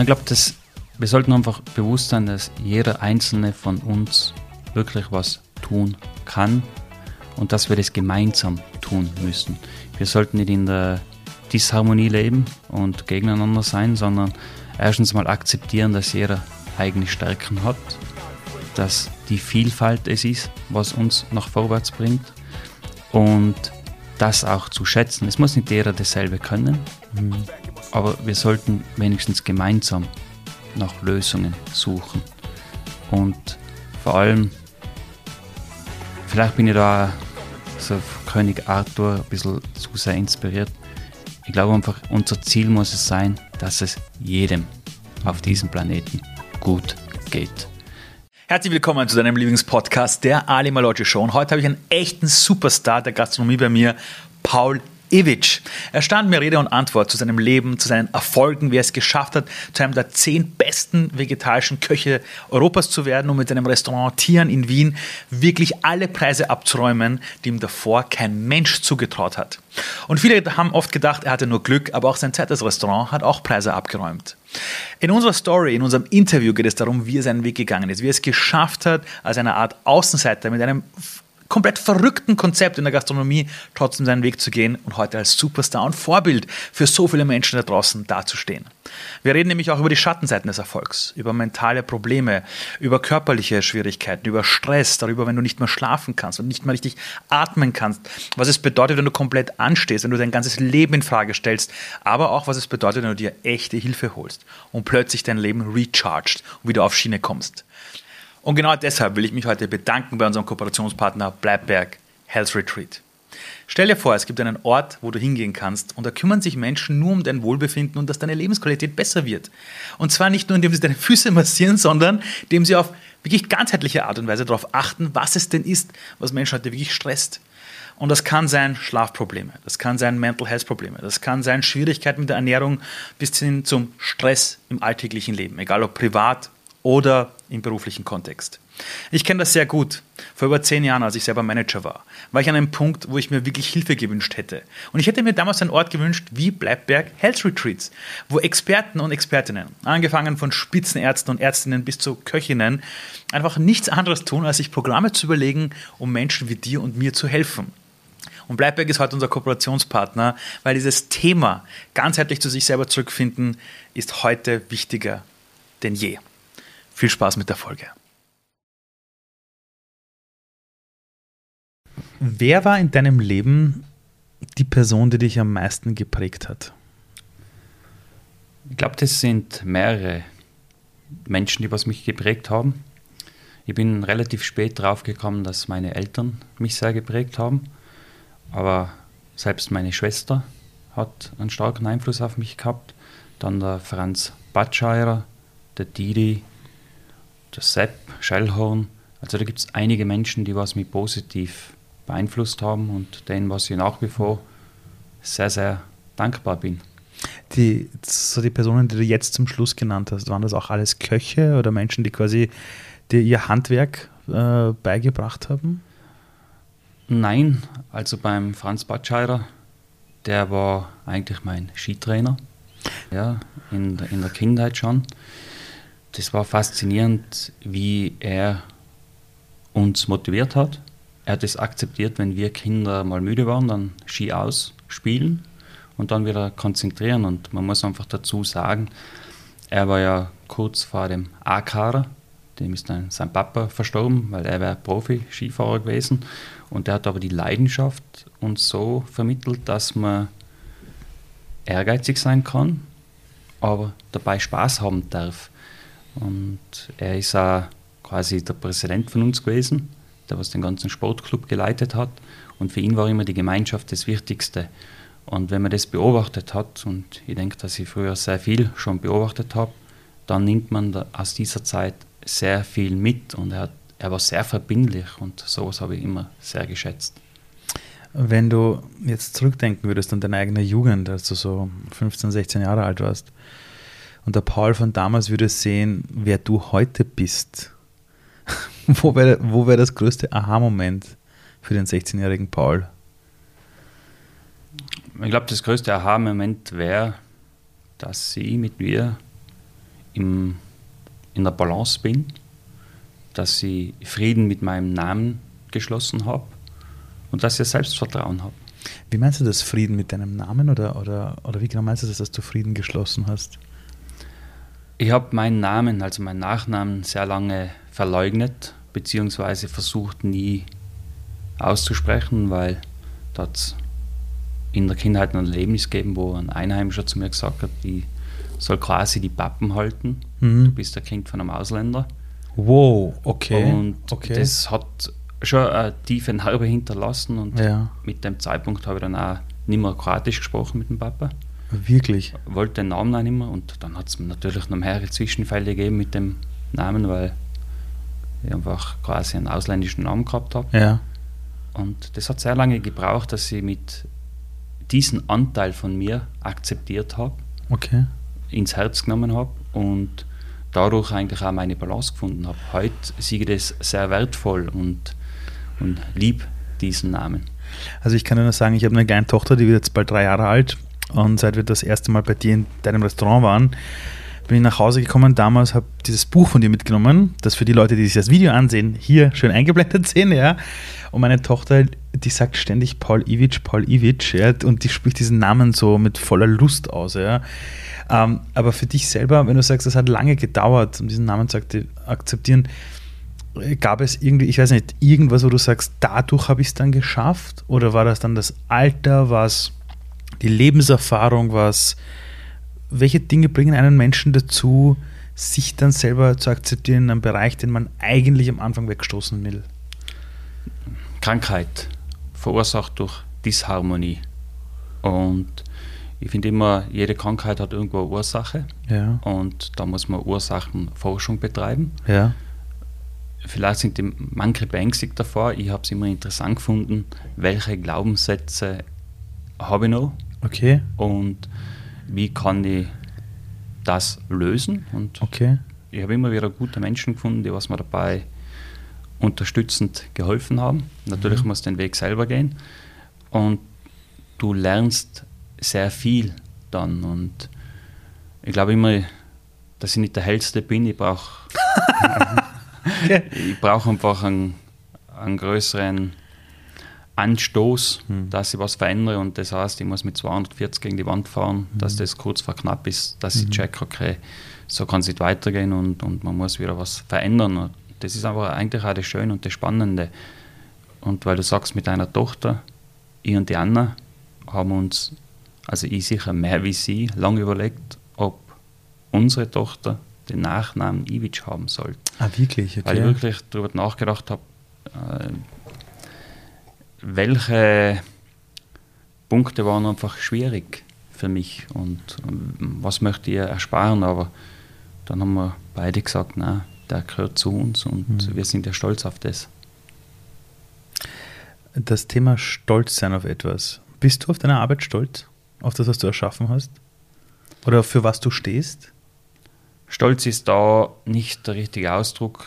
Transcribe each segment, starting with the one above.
Ich glaube, wir sollten einfach bewusst sein, dass jeder einzelne von uns wirklich was tun kann und dass wir das gemeinsam tun müssen. Wir sollten nicht in der Disharmonie leben und gegeneinander sein, sondern erstens mal akzeptieren, dass jeder eigene Stärken hat, dass die Vielfalt es ist, was uns nach vorwärts bringt und das auch zu schätzen. Es muss nicht jeder dasselbe können, mhm. Aber wir sollten wenigstens gemeinsam nach Lösungen suchen und vor allem, vielleicht bin ich da so König Arthur ein bisschen zu sehr inspiriert. Ich glaube einfach, unser Ziel muss es sein, dass es jedem auf diesem Planeten gut geht. Herzlich willkommen zu deinem Lieblingspodcast, der Ali Maloggi Show. Und heute habe ich einen echten Superstar der Gastronomie bei mir, Paul Ivic. Er stand mir Rede und Antwort zu seinem Leben, zu seinen Erfolgen, wie er es geschafft hat, zu einem der zehn besten vegetarischen Köche Europas zu werden und mit seinem Restaurant Tieren in Wien wirklich alle Preise abzuräumen, die ihm davor kein Mensch zugetraut hat. Und viele haben oft gedacht, er hatte nur Glück, aber auch sein zweites Restaurant hat auch Preise abgeräumt. In unserer Story, in unserem Interview geht es darum, wie er seinen Weg gegangen ist, wie er es geschafft hat, als eine Art Außenseiter mit einem komplett verrückten Konzept in der Gastronomie trotzdem seinen Weg zu gehen und heute als Superstar und Vorbild für so viele Menschen da draußen dazustehen. Wir reden nämlich auch über die Schattenseiten des Erfolgs, über mentale Probleme, über körperliche Schwierigkeiten, über Stress, darüber, wenn du nicht mehr schlafen kannst und nicht mehr richtig atmen kannst, was es bedeutet, wenn du komplett anstehst, wenn du dein ganzes Leben in Frage stellst, aber auch was es bedeutet, wenn du dir echte Hilfe holst und plötzlich dein Leben recharged und wieder auf Schiene kommst. Und genau deshalb will ich mich heute bedanken bei unserem Kooperationspartner Bleibberg Health Retreat. Stell dir vor, es gibt einen Ort, wo du hingehen kannst und da kümmern sich Menschen nur um dein Wohlbefinden und dass deine Lebensqualität besser wird. Und zwar nicht nur, indem sie deine Füße massieren, sondern indem sie auf wirklich ganzheitliche Art und Weise darauf achten, was es denn ist, was Menschen heute wirklich stresst. Und das kann sein Schlafprobleme, das kann sein Mental Health Probleme, das kann sein Schwierigkeiten mit der Ernährung bis hin zum Stress im alltäglichen Leben, egal ob privat oder im beruflichen Kontext. Ich kenne das sehr gut. Vor über zehn Jahren, als ich selber Manager war, war ich an einem Punkt, wo ich mir wirklich Hilfe gewünscht hätte. Und ich hätte mir damals einen Ort gewünscht wie Bleibberg Health Retreats, wo Experten und Expertinnen, angefangen von Spitzenärzten und Ärztinnen bis zu Köchinnen, einfach nichts anderes tun, als sich Programme zu überlegen, um Menschen wie dir und mir zu helfen. Und Bleibberg ist heute unser Kooperationspartner, weil dieses Thema ganzheitlich zu sich selber zurückfinden, ist heute wichtiger denn je. Viel Spaß mit der Folge. Wer war in deinem Leben die Person, die dich am meisten geprägt hat? Ich glaube, das sind mehrere Menschen, die was mich geprägt haben. Ich bin relativ spät drauf gekommen, dass meine Eltern mich sehr geprägt haben. Aber selbst meine Schwester hat einen starken Einfluss auf mich gehabt. Dann der Franz Batscheirer, der Didi, der Sepp, Schellhorn. Also da gibt es einige Menschen, die was mich positiv beeinflusst haben und denen, was ich nach wie vor sehr, sehr dankbar bin. Die, so die Personen, die du jetzt zum Schluss genannt hast, waren das auch alles Köche oder Menschen, die quasi dir ihr Handwerk äh, beigebracht haben? Nein, also beim Franz Batscheider, der war eigentlich mein Skitrainer, ja, in, in der Kindheit schon das war faszinierend, wie er uns motiviert hat. Er hat es akzeptiert, wenn wir Kinder mal müde waren, dann Ski ausspielen und dann wieder konzentrieren. Und man muss einfach dazu sagen, er war ja kurz vor dem A-Kader, dem ist dann sein Papa verstorben, weil er wäre Profi-Skifahrer gewesen. Und er hat aber die Leidenschaft uns so vermittelt, dass man ehrgeizig sein kann, aber dabei Spaß haben darf. Und er ist auch quasi der Präsident von uns gewesen, der was den ganzen Sportclub geleitet hat. Und für ihn war immer die Gemeinschaft das Wichtigste. Und wenn man das beobachtet hat, und ich denke, dass ich früher sehr viel schon beobachtet habe, dann nimmt man aus dieser Zeit sehr viel mit. Und er, hat, er war sehr verbindlich und sowas habe ich immer sehr geschätzt. Wenn du jetzt zurückdenken würdest an deine eigene Jugend, als du so 15, 16 Jahre alt warst, und der Paul von damals würde sehen, wer du heute bist. wo wäre wo wär das größte Aha-Moment für den 16-jährigen Paul? Ich glaube, das größte Aha-Moment wäre, dass sie mit mir im, in der Balance bin, dass ich Frieden mit meinem Namen geschlossen habe und dass ich Selbstvertrauen habe. Wie meinst du das Frieden mit deinem Namen oder, oder, oder wie genau meinst du das, dass du Frieden geschlossen hast? Ich habe meinen Namen, also meinen Nachnamen, sehr lange verleugnet, beziehungsweise versucht nie auszusprechen, weil dort in der Kindheit ein Erlebnis gegeben, wo ein Einheimischer zu mir gesagt hat, ich soll quasi die Pappen halten. Mhm. Du bist der Kind von einem Ausländer. Wow, okay. Und okay. das hat schon eine tiefe Narbe hinterlassen und ja. mit dem Zeitpunkt habe ich dann auch nicht mehr Kroatisch gesprochen mit dem Papa. Wirklich? Wollte den Namen auch nicht mehr und dann hat es natürlich noch mehrere Zwischenfälle gegeben mit dem Namen, weil ich einfach quasi einen ausländischen Namen gehabt habe. Ja. Und das hat sehr lange gebraucht, dass ich mit diesem Anteil von mir akzeptiert habe, okay. ins Herz genommen habe und dadurch eigentlich auch meine Balance gefunden habe. Heute sehe ich das sehr wertvoll und, und lieb diesen Namen. Also ich kann nur sagen, ich habe eine kleine Tochter, die wird jetzt bald drei Jahre alt und seit wir das erste Mal bei dir in deinem Restaurant waren, bin ich nach Hause gekommen. Damals habe ich dieses Buch von dir mitgenommen, das für die Leute, die sich das Video ansehen, hier schön eingeblendet sehen. Ja. Und meine Tochter, die sagt ständig Paul Iwitsch, Paul Iwitsch. Ja, und die spricht diesen Namen so mit voller Lust aus. Ja. Ähm, aber für dich selber, wenn du sagst, es hat lange gedauert, um diesen Namen zu akzeptieren, gab es irgendwie, ich weiß nicht, irgendwas, wo du sagst, dadurch habe ich es dann geschafft? Oder war das dann das Alter, was die Lebenserfahrung, was, welche Dinge bringen einen Menschen dazu, sich dann selber zu akzeptieren in einem Bereich, den man eigentlich am Anfang wegstoßen will? Krankheit, verursacht durch Disharmonie. Und ich finde immer, jede Krankheit hat irgendwo eine Ursache. Ja. Und da muss man Ursachenforschung betreiben. Ja. Vielleicht sind die manche beängstigt davor. Ich habe es immer interessant gefunden, welche Glaubenssätze habe ich noch Okay. Und wie kann ich das lösen? Und okay. ich habe immer wieder gute Menschen gefunden, die was mir dabei unterstützend geholfen haben. Natürlich mhm. muss den Weg selber gehen. Und du lernst sehr viel dann. Und ich glaube immer, dass ich nicht der Hellste bin. Ich brauche okay. ich brauch einfach einen, einen größeren Anstoß, hm. dass ich was verändere und das heißt, ich muss mit 240 gegen die Wand fahren, hm. dass das kurz vor knapp ist, dass ich hm. check, okay, so kann es nicht weitergehen und, und man muss wieder was verändern. Und das ist aber eigentlich auch das Schöne und das Spannende. Und weil du sagst, mit deiner Tochter, ich und die Anna haben uns, also ich sicher mehr wie sie, lange überlegt, ob unsere Tochter den Nachnamen Ivic haben sollte. Ah, wirklich? Okay. Weil ich wirklich darüber nachgedacht habe, äh, welche Punkte waren einfach schwierig für mich und was möchte ich ersparen, aber dann haben wir beide gesagt, na, der gehört zu uns und mhm. wir sind ja stolz auf das. Das Thema Stolz sein auf etwas. Bist du auf deine Arbeit stolz? Auf das, was du erschaffen hast? Oder für was du stehst? Stolz ist da nicht der richtige Ausdruck,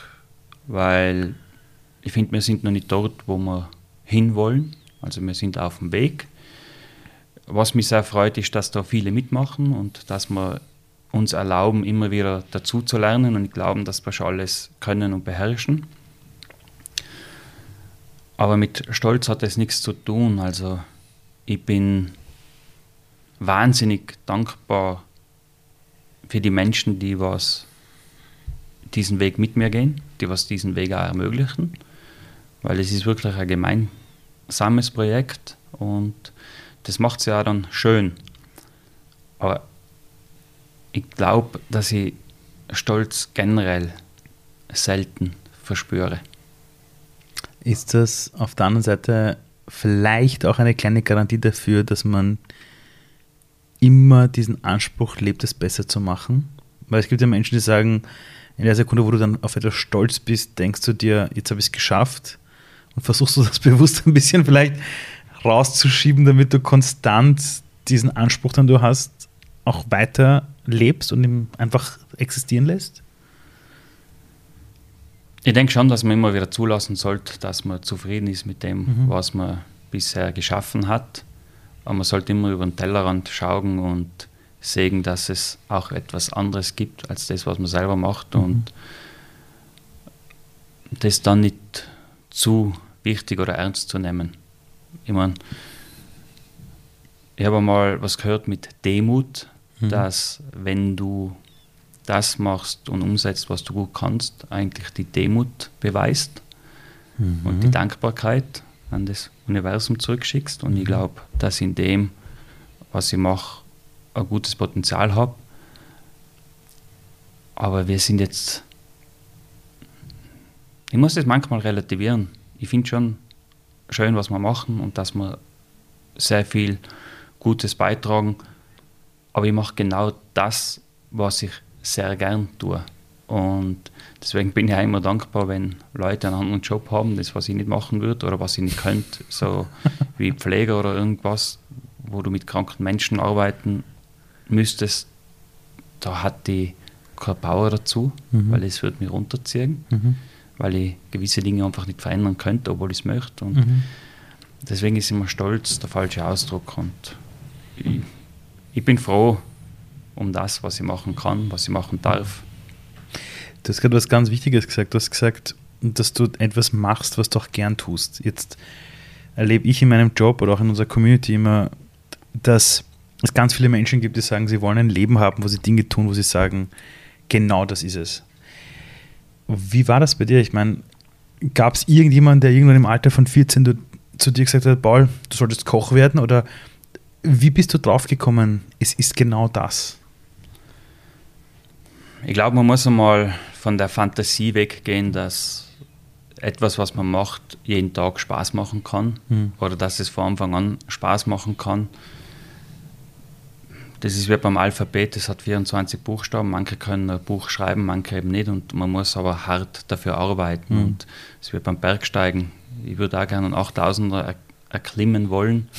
weil ich finde, wir sind noch nicht dort, wo wir hinwollen. Also wir sind auf dem Weg. Was mich sehr freut, ist, dass da viele mitmachen und dass wir uns erlauben, immer wieder dazu zu lernen und glauben, dass wir schon alles können und beherrschen. Aber mit Stolz hat es nichts zu tun. Also ich bin wahnsinnig dankbar für die Menschen, die was diesen Weg mit mir gehen, die was diesen Weg auch ermöglichen weil es ist wirklich ein gemeinsames Projekt und das macht es ja dann schön. Aber ich glaube, dass ich Stolz generell selten verspüre. Ist das auf der anderen Seite vielleicht auch eine kleine Garantie dafür, dass man immer diesen Anspruch lebt, es besser zu machen? Weil es gibt ja Menschen, die sagen, in der Sekunde, wo du dann auf etwas stolz bist, denkst du dir, jetzt habe ich es geschafft und versuchst du das bewusst ein bisschen vielleicht rauszuschieben, damit du konstant diesen Anspruch, den du hast, auch weiter lebst und ihn einfach existieren lässt? Ich denke schon, dass man immer wieder zulassen sollte, dass man zufrieden ist mit dem, mhm. was man bisher geschaffen hat. Aber man sollte immer über den Tellerrand schauen und Segen, dass es auch etwas anderes gibt als das, was man selber macht mhm. und das dann nicht zu wichtig oder ernst zu nehmen. Ich meine, ich habe mal was gehört mit Demut, mhm. dass wenn du das machst und umsetzt, was du gut kannst, eigentlich die Demut beweist mhm. und die Dankbarkeit an das Universum zurückschickst. Und ich mhm. glaube, dass in dem, was ich mache, ein gutes Potenzial habe. Aber wir sind jetzt. Ich muss das manchmal relativieren. Ich finde schon schön, was wir machen und dass wir sehr viel Gutes beitragen. Aber ich mache genau das, was ich sehr gern tue. Und deswegen bin ich auch immer dankbar, wenn Leute einen anderen Job haben, das, was ich nicht machen würde oder was ich nicht könnte, so wie Pfleger oder irgendwas, wo du mit kranken Menschen arbeiten müsstest, da hat die keine Power dazu, mhm. weil es würde mich runterziehen, mhm. Weil ich gewisse Dinge einfach nicht verändern könnte, obwohl ich es möchte. Und mhm. deswegen ist immer Stolz der falsche Ausdruck. Und ich, ich bin froh um das, was ich machen kann, was ich machen darf. Du hast gerade was ganz Wichtiges gesagt. Du hast gesagt, dass du etwas machst, was du auch gern tust. Jetzt erlebe ich in meinem Job oder auch in unserer Community immer, dass es ganz viele Menschen gibt, die sagen, sie wollen ein Leben haben, wo sie Dinge tun, wo sie sagen, genau das ist es. Wie war das bei dir? Ich meine, gab es irgendjemanden, der irgendwann im Alter von 14 du, zu dir gesagt hat, Paul, du solltest Koch werden? Oder wie bist du draufgekommen, es ist genau das? Ich glaube, man muss einmal von der Fantasie weggehen, dass etwas, was man macht, jeden Tag Spaß machen kann mhm. oder dass es von Anfang an Spaß machen kann. Das ist wie beim Alphabet, das hat 24 Buchstaben. Manche können ein Buch schreiben, manche eben nicht. Und man muss aber hart dafür arbeiten. Mhm. Und es wird beim Bergsteigen. Ich würde auch gerne einen 8000er erklimmen wollen,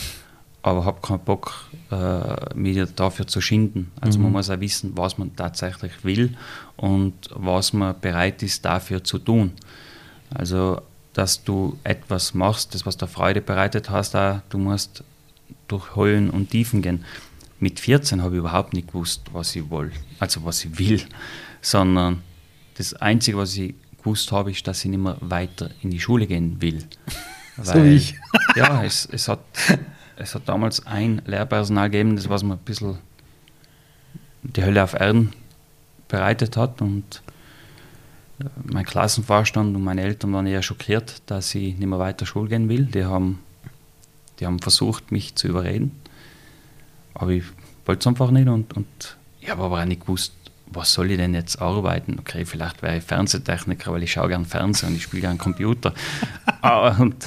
aber habe keinen Bock, äh, mich dafür zu schinden. Also mhm. man muss auch wissen, was man tatsächlich will und was man bereit ist, dafür zu tun. Also, dass du etwas machst, das was dir Freude bereitet hast, auch, du musst durch Höhen und Tiefen gehen mit 14 habe ich überhaupt nicht gewusst, was ich will, also was ich will, sondern das Einzige, was ich gewusst habe, ist, dass ich nicht mehr weiter in die Schule gehen will. Weil, so wie ich. ja, es, es, hat, es hat damals ein Lehrpersonal gegeben, das was mir ein bisschen die Hölle auf Erden bereitet hat und äh, mein Klassenvorstand und meine Eltern waren eher schockiert, dass ich nicht mehr weiter Schule gehen will. Die haben, die haben versucht, mich zu überreden. Aber ich wollte es einfach nicht und, und ich habe aber auch nicht gewusst, was soll ich denn jetzt arbeiten? Okay, vielleicht wäre ich Fernsehtechniker, weil ich schaue gern Fernsehen und ich spiele gern Computer. aber, und,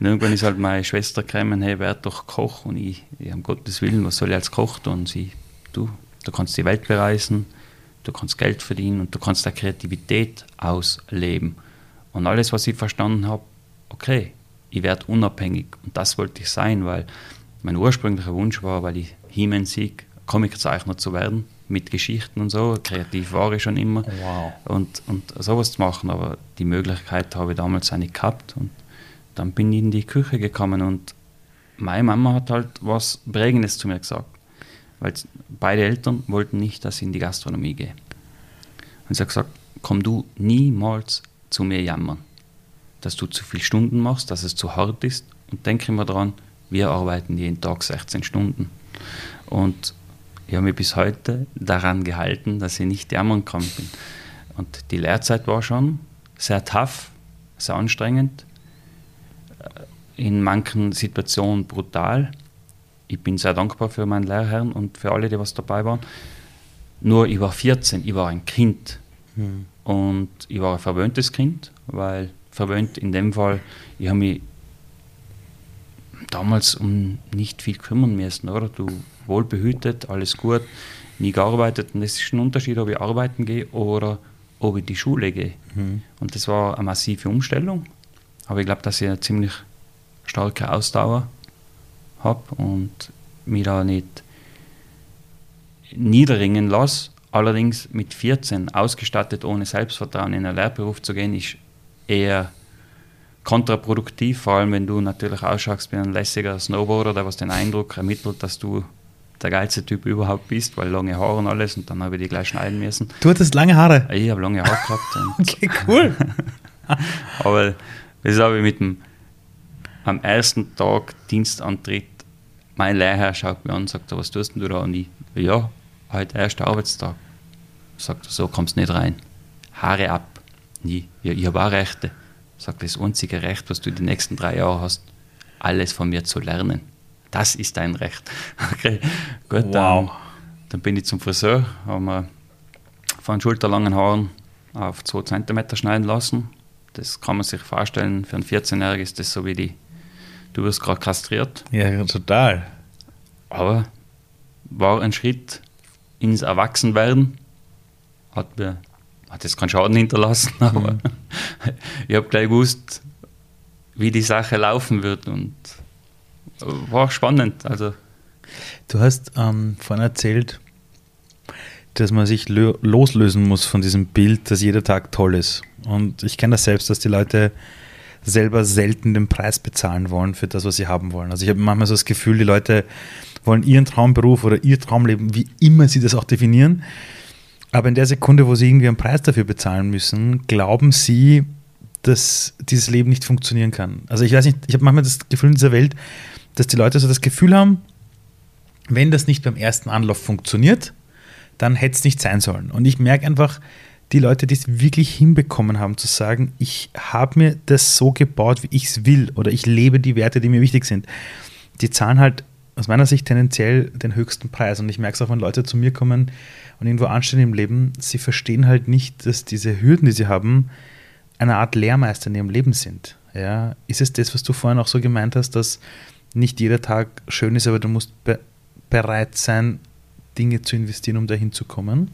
irgendwann ist halt meine Schwester gekommen, hey, werd doch Koch. Und ich, ja, um Gottes Willen, was soll ich als Koch tun? Und sie, du, du kannst die Welt bereisen, du kannst Geld verdienen und du kannst der Kreativität ausleben. Und alles, was ich verstanden habe, okay, ich werde unabhängig. Und das wollte ich sein, weil mein ursprünglicher Wunsch war, weil ich He-Man-Sieg, Comiczeichner zu werden, mit Geschichten und so. Kreativ war ich schon immer. Wow. Und, und sowas zu machen, aber die Möglichkeit habe ich damals auch nicht gehabt. Und dann bin ich in die Küche gekommen und meine Mama hat halt was Prägendes zu mir gesagt. Weil beide Eltern wollten nicht, dass ich in die Gastronomie gehe. Und sie hat gesagt, komm du niemals zu mir jammern, dass du zu viele Stunden machst, dass es zu hart ist und denke immer daran, wir arbeiten jeden Tag 16 Stunden. Und ich habe mich bis heute daran gehalten, dass ich nicht jammern kann bin. Und die Lehrzeit war schon sehr tough, sehr anstrengend, äh, in manchen Situationen brutal. Ich bin sehr dankbar für meinen Lehrherrn und für alle, die was dabei waren. Nur ich war 14, ich war ein Kind. Mhm. Und ich war ein verwöhntes Kind, weil verwöhnt in dem Fall, ich habe mich damals um nicht viel kümmern müssen, oder? Du wohlbehütet, alles gut, nie gearbeitet. Und es ist ein Unterschied, ob ich arbeiten gehe oder ob ich in die Schule gehe. Mhm. Und das war eine massive Umstellung. Aber ich glaube, dass ich eine ziemlich starke Ausdauer habe und mich da nicht niederringen lasse. Allerdings mit 14 ausgestattet, ohne Selbstvertrauen in einen Lehrberuf zu gehen, ist eher kontraproduktiv, vor allem wenn du natürlich ausschaust wie ein lässiger Snowboarder, der was den Eindruck ermittelt, dass du der geilste Typ überhaupt bist, weil lange Haare und alles und dann habe ich die gleich schneiden müssen. Du hattest lange Haare? Ich habe lange Haare gehabt. okay, cool. aber das habe ich mit dem am ersten Tag Dienstantritt mein Lehrherr schaut mir an und sagt, was tust du da? Und ich, ja, heute erster Arbeitstag. Sagt er, so kommst du nicht rein. Haare ab. Nie. Ja, ich habe auch Rechte. Sagt das einzige Recht, was du die nächsten drei Jahre hast, alles von mir zu lernen. Das ist dein Recht. Okay, gut, wow. dann, dann bin ich zum Friseur, haben wir von schulterlangen Haaren auf 2 cm schneiden lassen. Das kann man sich vorstellen, für einen 14-Jährigen ist das so wie die, du wirst gerade kastriert. Ja, total. Aber war ein Schritt ins Erwachsenwerden. Hat mir hat jetzt keinen Schaden hinterlassen, aber mhm. ich habe gleich gewusst, wie die Sache laufen wird und war spannend. Also. Du hast ähm, vorhin erzählt, dass man sich loslösen muss von diesem Bild, dass jeder Tag toll ist. Und ich kenne das selbst, dass die Leute selber selten den Preis bezahlen wollen für das, was sie haben wollen. Also ich habe manchmal so das Gefühl, die Leute wollen ihren Traumberuf oder ihr Traumleben, wie immer sie das auch definieren. Aber in der Sekunde, wo sie irgendwie einen Preis dafür bezahlen müssen, glauben sie, dass dieses Leben nicht funktionieren kann. Also ich weiß nicht, ich habe manchmal das Gefühl in dieser Welt, dass die Leute so das Gefühl haben, wenn das nicht beim ersten Anlauf funktioniert, dann hätte es nicht sein sollen. Und ich merke einfach, die Leute, die es wirklich hinbekommen haben, zu sagen, ich habe mir das so gebaut, wie ich es will, oder ich lebe die Werte, die mir wichtig sind, die zahlen halt aus meiner Sicht tendenziell den höchsten Preis. Und ich merke es auch, wenn Leute zu mir kommen und irgendwo anstehen im Leben, sie verstehen halt nicht, dass diese Hürden, die sie haben, eine Art Lehrmeister in ihrem Leben sind. Ja, ist es das, was du vorhin auch so gemeint hast, dass nicht jeder Tag schön ist, aber du musst be bereit sein, Dinge zu investieren, um dahin zu kommen?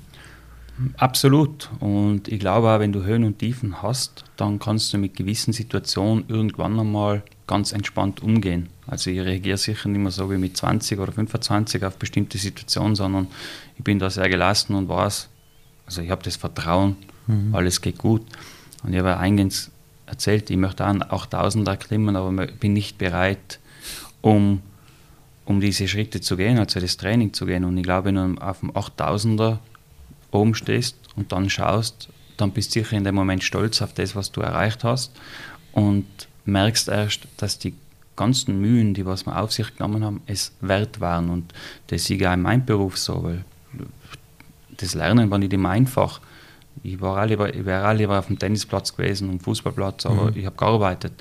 Absolut. Und ich glaube auch, wenn du Höhen und Tiefen hast, dann kannst du mit gewissen Situationen irgendwann einmal ganz entspannt umgehen. Also ich reagiere sicher nicht mehr so wie mit 20 oder 25 auf bestimmte Situationen, sondern ich bin da sehr gelassen und weiß, also ich habe das Vertrauen, mhm. alles geht gut. Und ich habe ja eingehend erzählt, ich möchte auch 1000 erklimmen, aber ich bin nicht bereit, um, um diese Schritte zu gehen, also das Training zu gehen. Und ich glaube, wenn du auf dem 8000er oben stehst und dann schaust, dann bist du sicher in dem Moment stolz auf das, was du erreicht hast und merkst erst, dass die ganzen Mühen, die was wir auf sich genommen haben, es wert waren. Und das ist ja in meinem Beruf so, weil das Lernen war nicht immer einfach. Ich, war auch lieber, ich wäre auch lieber auf dem Tennisplatz gewesen und Fußballplatz, aber mhm. ich habe gearbeitet.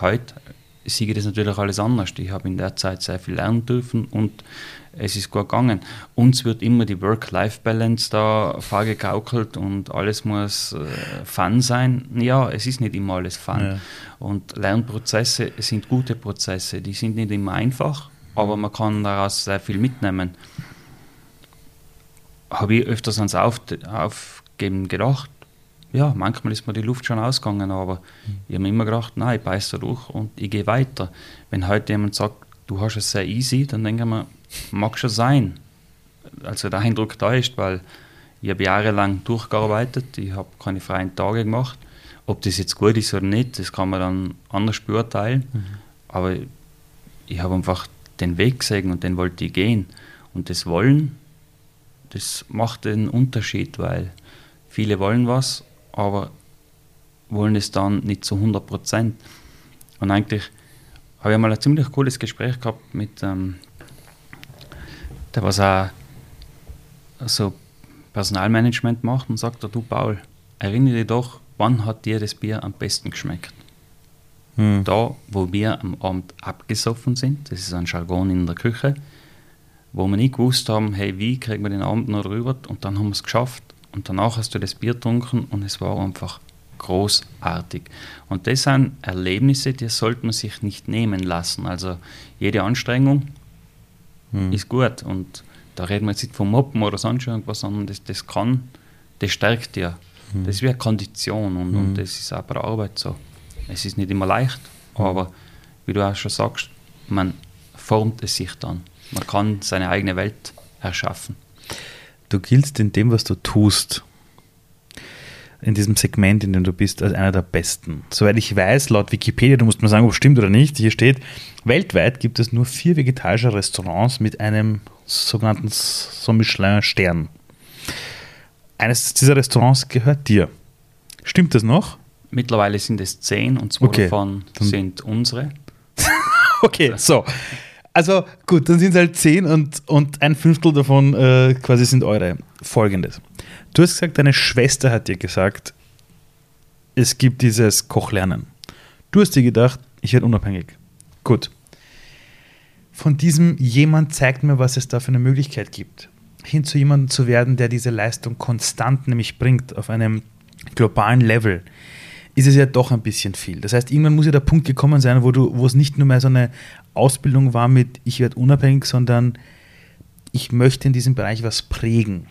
Heute sehe ich das natürlich alles anders. Ich habe in der Zeit sehr viel lernen dürfen und es ist gut gegangen. Uns wird immer die Work-Life-Balance da vorgegaukelt und alles muss äh, Fun sein. Ja, es ist nicht immer alles Fun. Ja. Und Lernprozesse sind gute Prozesse. Die sind nicht immer einfach, aber man kann daraus sehr viel mitnehmen. Habe ich öfters ans Auf Aufgeben gedacht. Ja, manchmal ist mir die Luft schon ausgegangen, aber mhm. ich habe mir immer gedacht, nein, ich beiße da durch und ich gehe weiter. Wenn heute jemand sagt, du hast es sehr easy, dann denke ich mir, mag schon sein. Also der Eindruck da ist, weil ich habe jahrelang durchgearbeitet, ich habe keine freien Tage gemacht. Ob das jetzt gut ist oder nicht, das kann man dann anders beurteilen. Mhm. Aber ich habe einfach den Weg gesehen und den wollte ich gehen. Und das Wollen, das macht den Unterschied, weil viele wollen was, aber wollen es dann nicht zu 100 Prozent. Und eigentlich habe ich mal ein ziemlich cooles Gespräch gehabt mit ähm, der was auch so Personalmanagement macht und sagt, du Paul, erinnere dich doch, wann hat dir das Bier am besten geschmeckt? Hm. Da, wo wir am Abend abgesoffen sind, das ist ein Jargon in der Küche, wo wir nicht gewusst haben, hey, wie kriegen wir den Abend noch rüber und dann haben wir es geschafft und danach hast du das Bier getrunken und es war einfach großartig. Und das sind Erlebnisse, die sollte man sich nicht nehmen lassen. Also jede Anstrengung hm. ist gut. Und da reden wir jetzt nicht vom Moppen oder sonst irgendwas, sondern das, das kann, das stärkt ja. Hm. Das ist wie eine Kondition und, hm. und das ist auch bei der Arbeit so. Es ist nicht immer leicht, hm. aber wie du auch schon sagst, man formt es sich dann. Man kann seine eigene Welt erschaffen. Du giltst in dem, was du tust, in diesem Segment, in dem du bist, als einer der besten. Soweit ich weiß, laut Wikipedia, du musst mal sagen, ob es stimmt oder nicht, hier steht, weltweit gibt es nur vier vegetarische Restaurants mit einem sogenannten so Michelin-Sternen. Eines dieser Restaurants gehört dir. Stimmt das noch? Mittlerweile sind es zehn und zwei Okay. davon sind unsere. Okay, so. Also gut, dann sind es halt zehn und, und ein Fünftel davon äh, quasi sind eure. Folgendes. Du hast gesagt, deine Schwester hat dir gesagt, es gibt dieses Kochlernen. Du hast dir gedacht, ich werde unabhängig. Gut. Von diesem jemand zeigt mir, was es da für eine Möglichkeit gibt, hin zu jemandem zu werden, der diese Leistung konstant nämlich bringt auf einem globalen Level, ist es ja doch ein bisschen viel. Das heißt, irgendwann muss ja der Punkt gekommen sein, wo du, wo es nicht nur mehr so eine Ausbildung war mit ich werde unabhängig, sondern ich möchte in diesem Bereich was prägen.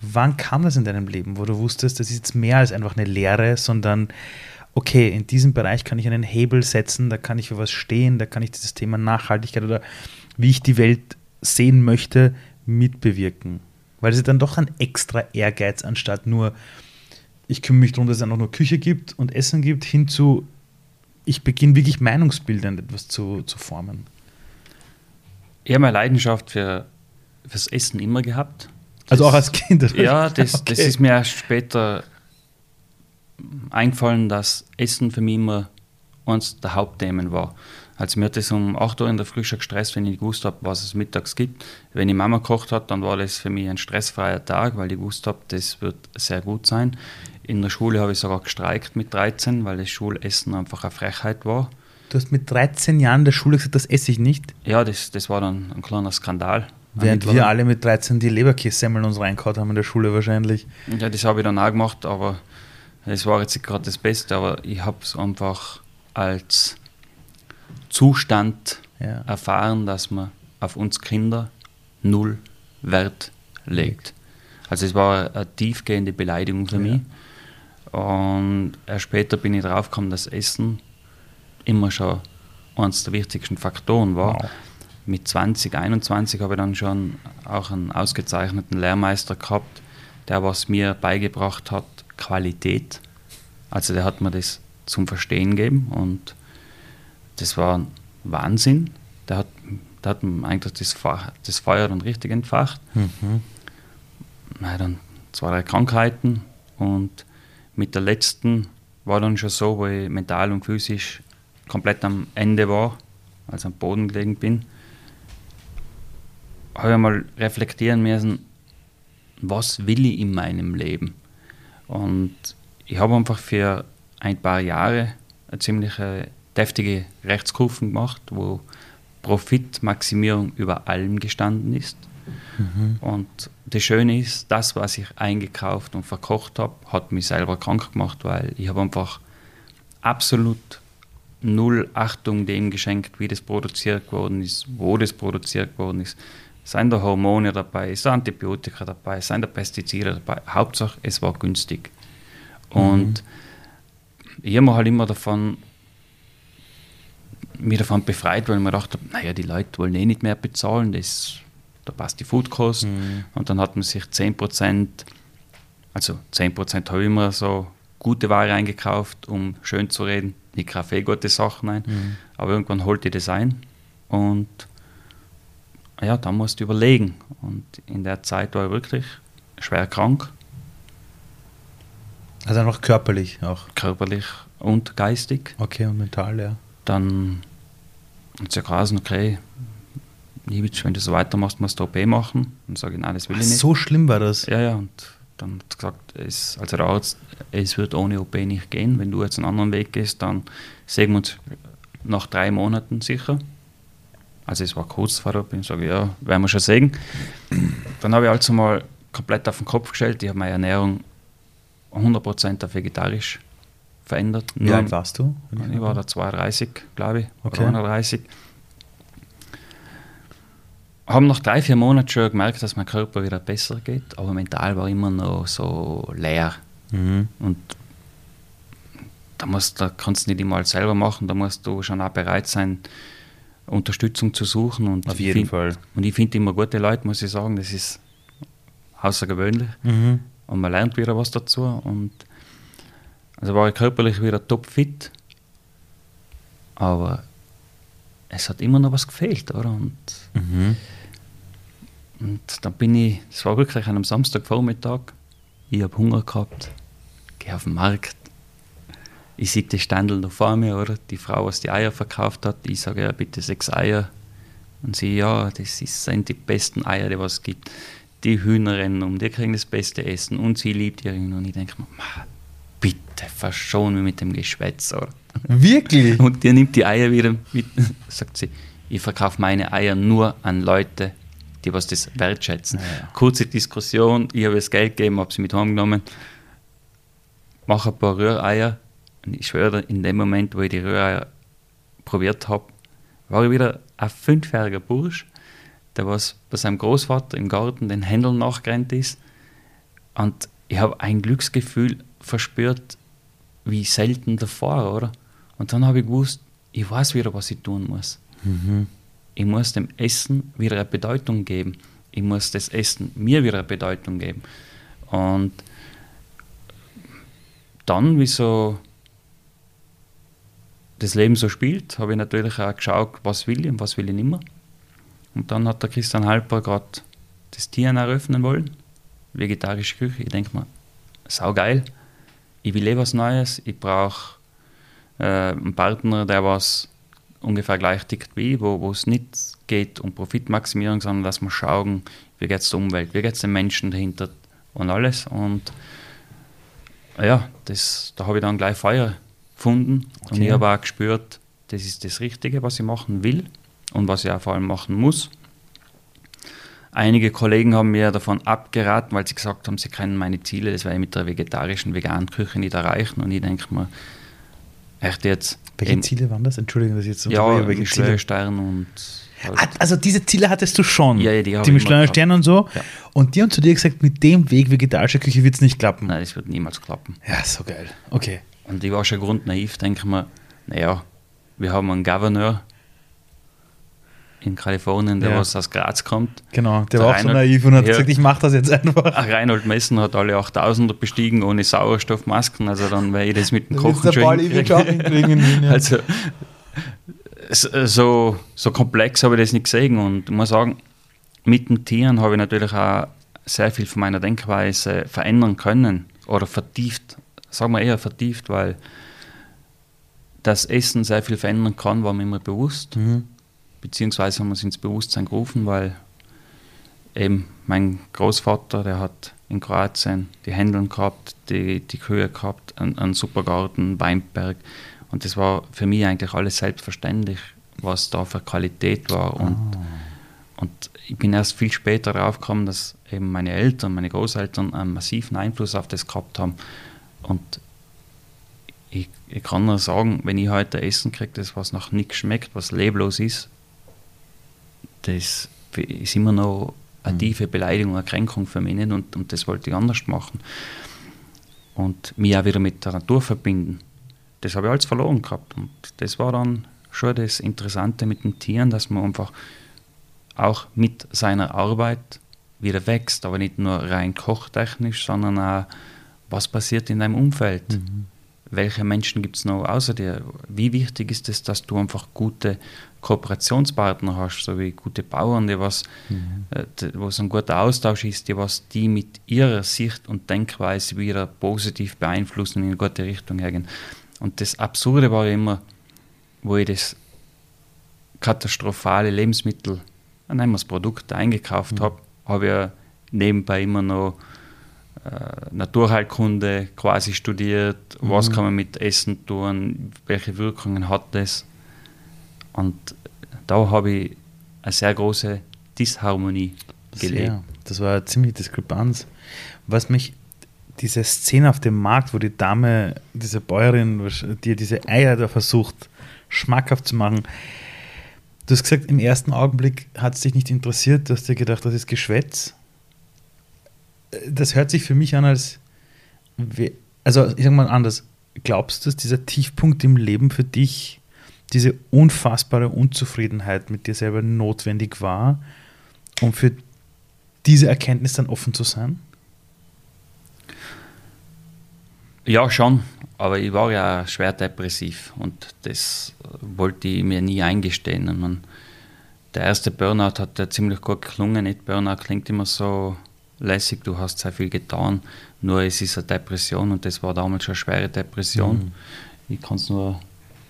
Wann kam das in deinem Leben, wo du wusstest, das ist jetzt mehr als einfach eine Lehre, sondern okay, in diesem Bereich kann ich einen Hebel setzen, da kann ich für was stehen, da kann ich dieses Thema Nachhaltigkeit oder wie ich die Welt sehen möchte, mitbewirken. Weil es ist dann doch ein extra Ehrgeiz, anstatt nur, ich kümmere mich darum, dass es einfach nur Küche gibt und Essen gibt, hin zu, ich beginne wirklich meinungsbildend etwas zu, zu formen. Ich habe eine Leidenschaft für, fürs Essen immer gehabt. Also Das- auch als Kind. oder? Ja, das, das Okay. ist mir erst später eingefallen, dass Essen für mich immer eines der Hauptthemen war. Also mir hat es um 8 Uhr in der Früh schon gestresst, wenn ich gewusst habe, was es mittags gibt. Wenn die Mama gekocht hat, dann war das für mich ein stressfreier Tag, weil ich gewusst habe, das wird sehr gut sein. In der Schule habe ich sogar gestreikt mit 13, weil das Schulessen einfach eine Frechheit war. Du hast mit 13 Jahren der Schule gesagt, das esse ich nicht, Ja, das, das war dann ein kleiner Skandal. Während wir alle mit 13 die Leberkässemmeln uns reingehauen haben in der Schule wahrscheinlich. Ja, das habe ich dann auch gemacht, aber es war jetzt nicht gerade das Beste, aber ich habe es einfach als Zustand Ja. erfahren, dass man auf uns Kinder null Wert legt. Also es war eine tiefgehende Beleidigung für Ja. mich. Und erst später bin ich draufgekommen, dass Essen immer schon eines der wichtigsten Faktoren war. Wow. Mit 20, 21 habe ich dann schon auch einen ausgezeichneten Lehrmeister gehabt, der was mir beigebracht hat, Qualität. Also der hat mir das zum Verstehen gegeben und das war Wahnsinn. Der hat, der hat mir eigentlich das, das Feuer dann richtig entfacht. Mhm. Na, dann zwei, drei Krankheiten und mit der letzten war dann schon so, wo ich mental und physisch komplett am Ende war, also am Boden gelegen bin, habe ich mal reflektieren müssen, was will ich in meinem Leben? Und ich habe einfach für ein paar Jahre eine ziemlich deftige Rechtskurven gemacht, wo Profitmaximierung über allem gestanden ist. Und das Schöne ist, das, was ich eingekauft und verkocht habe, hat mich selber krank gemacht, weil ich habe einfach absolut null Achtung dem geschenkt, wie das produziert worden ist, wo das produziert worden ist. Seien da Hormone dabei, sind Antibiotika dabei, seien da Pestizide dabei. Hauptsache, es war günstig. Und ich habe mir halt immer davon, mich davon befreit, weil ich mir dachte, naja, die Leute wollen eh nicht mehr bezahlen, das, da passt die Foodkost. Und dann hat man sich 10%, also 10% habe ich immer so gute Ware eingekauft, um schön zu reden. Ich kaufe eh gute Sachen ein, aber irgendwann holt ich das ein und ja, dann musst du überlegen. Und in der Zeit war ich wirklich schwer krank, Also einfach körperlich auch. körperlich und geistig. Okay, und mental, ja. Dann hat sie geheißen, okay, Liebitsch, wenn du so weitermachst, musst du OP machen. Und sage ich, nein, das will ich nicht. So schlimm war das. Ja, ja, und dann hat sie gesagt, es, also der Arzt, es wird ohne OP nicht gehen. Wenn du jetzt einen anderen Weg gehst, dann sehen wir uns nach drei Monaten sicher. Also es war kurz vor der OP, ich sage, ja, werden wir schon sehen. Dann habe ich also mal komplett auf den Kopf gestellt. Ich habe meine Ernährung 100% auf vegetarisch verändert. Wie alt warst du? ich war da 32, glaube ich, Okay. oder 31. Haben nach drei, vier Monaten schon gemerkt, dass mein Körper wieder besser geht, aber mental war immer noch so leer. Mhm. Und da, musst, da kannst du nicht immer alles selber machen, da musst du schon auch bereit sein, Unterstützung zu suchen. Und Auf ich jeden find- Fall. Und ich finde immer gute Leute, muss ich sagen, das ist außergewöhnlich Mhm. und man lernt wieder was dazu. Und also war ich körperlich wieder topfit, aber es hat immer noch was gefehlt, oder? Und Mhm. Und dann bin ich, das war wirklich an einem Samstagvormittag, ich habe Hunger gehabt, gehe auf den Markt, ich sehe die Ständel noch vor mir, oder? Die Frau, was die Eier verkauft hat, ich sage, ja, bitte sechs Eier. Und sie, ja, das sind die besten Eier, die es gibt. Die Hühner rennen um, die kriegen das beste Essen und sie liebt ihren. Und ich denke mir, bitte verschon mich mit dem Geschwätz, oder? Wirklich? Und die nimmt die Eier wieder mit, sagt sie, ich verkaufe meine Eier nur an Leute, die was das wertschätzen. Ja. Kurze Diskussion, ich habe das Geld gegeben, habe sie mit heimgenommen, mache ein paar Rühreier, und ich schwöre, in dem Moment, wo ich die Röhre probiert habe, war ich wieder ein fünfjähriger Bursch, der was bei seinem Großvater im Garten den Händeln nachgerannt ist. Und ich habe ein Glücksgefühl verspürt, wie selten davor, oder? Und dann habe ich gewusst, ich weiß wieder, was ich tun muss. Mhm. Ich muss dem Essen wieder eine Bedeutung geben. Ich muss das Essen mir wieder eine Bedeutung geben. Und dann, wie so das Leben so spielt, habe ich natürlich auch geschaut, was will ich und was will ich nicht mehr. Und dann hat der Christian Halper gerade das Tieren eröffnen wollen, vegetarische Küche. Ich denke mir, sau geil, ich will eh was Neues, ich brauche äh, einen Partner, der was ungefähr gleich tickt wie ich, wo, es nicht geht um Profitmaximierung, sondern dass wir schauen, wie geht es der Umwelt, wie geht es den Menschen dahinter und alles. Und ja, das, da habe ich dann gleich Feuer gefunden. Okay. Und ich habe auch gespürt, das ist das Richtige, was ich machen will und was ich auch vor allem machen muss. Einige Kollegen haben mir davon abgeraten, weil sie gesagt haben, sie kennen meine Ziele, das werde ich mit der vegetarischen, veganen Küche nicht erreichen. Und ich denke mir, echt jetzt. Welche eben, Ziele waren das? Entschuldigung, dass ich jetzt so Ja, welche Ziele? Stern und. Halt. Also diese Ziele hattest du schon. Ja, ja die Die Michelin Sterne und so. Ja. Und die haben zu dir gesagt, mit dem Weg vegetarische Küche wird es nicht klappen. Nein, das wird niemals klappen. Ja, so geil. Okay. Und ich war schon grundnaiv, denke mir, naja, wir haben einen Gouverneur in Kalifornien, der ja. was aus Graz kommt. Genau, der, der war auch Reinhold, so naiv und hat ja, gesagt, ich mache das jetzt einfach. Reinhold Messen hat alle 8000er bestiegen ohne Sauerstoffmasken, also dann wäre ich das mit dem Kochen schon hinkriegen. ja. Also so, so komplex habe ich das nicht gesehen und ich muss sagen, mit den Tieren habe ich natürlich auch sehr viel von meiner Denkweise verändern können oder vertieft sagen wir eher vertieft, weil das Essen sehr viel verändern kann, war mir immer bewusst. Mhm. Beziehungsweise haben wir es ins Bewusstsein gerufen, weil eben mein Großvater, der hat in Kroatien die Händeln gehabt, die, die Kühe gehabt, einen, einen super Garten, Weinberg. Und das war für mich eigentlich alles selbstverständlich, was da für Qualität war. Und, oh. und ich bin erst viel später darauf gekommen, dass eben meine Eltern, meine Großeltern einen massiven Einfluss auf das gehabt haben. Und ich, ich kann nur sagen, wenn ich heute Essen kriege, das was nach nichts schmeckt, was leblos ist, das ist immer noch eine mhm. tiefe Beleidigung, eine Kränkung für mich nicht und, und das wollte ich anders machen. Und mich auch wieder mit der Natur verbinden. Das habe ich alles verloren gehabt. Und das war dann schon das Interessante mit den Tieren, dass man einfach auch mit seiner Arbeit wieder wächst, aber nicht nur rein kochtechnisch, sondern auch was passiert in deinem Umfeld? Mhm. Welche Menschen gibt es noch außer dir? Wie wichtig ist es, dass du einfach gute Kooperationspartner hast, so wie gute Bauern, die was, mhm. äh, wo es ein guter Austausch ist, die was die mit ihrer Sicht und Denkweise wieder positiv beeinflussen und in eine gute Richtung hergehen. Und das Absurde war immer, wo ich das katastrophale Lebensmittel, wir das Produkt, eingekauft mhm. habe, habe ich ja nebenbei immer noch Naturheilkunde quasi studiert, mhm. was kann man mit Essen tun, welche Wirkungen hat das. Und da habe ich eine sehr große Disharmonie gelebt. Sehr. Das war eine ziemliche Diskrepanz. Was mich, diese Szene auf dem Markt, wo die Dame, diese Bäuerin, die diese Eier da versucht, schmackhaft zu machen, du hast gesagt, im ersten Augenblick hat es dich nicht interessiert, du hast dir gedacht, das ist Geschwätz das hört sich für mich an, als. Also, ich sage mal anders. Glaubst du, dass dieser Tiefpunkt im Leben für dich, diese unfassbare Unzufriedenheit mit dir selber notwendig war, um für diese Erkenntnis dann offen zu sein? Ja, schon. Aber ich war ja schwer depressiv und das wollte ich mir nie eingestehen. Und man, der erste Burnout hat ja ziemlich gut geklungen. Nicht Burnout klingt immer so lässig, du hast sehr viel getan, nur es ist eine Depression und das war damals schon eine schwere Depression. Mhm. Ich kann es nur,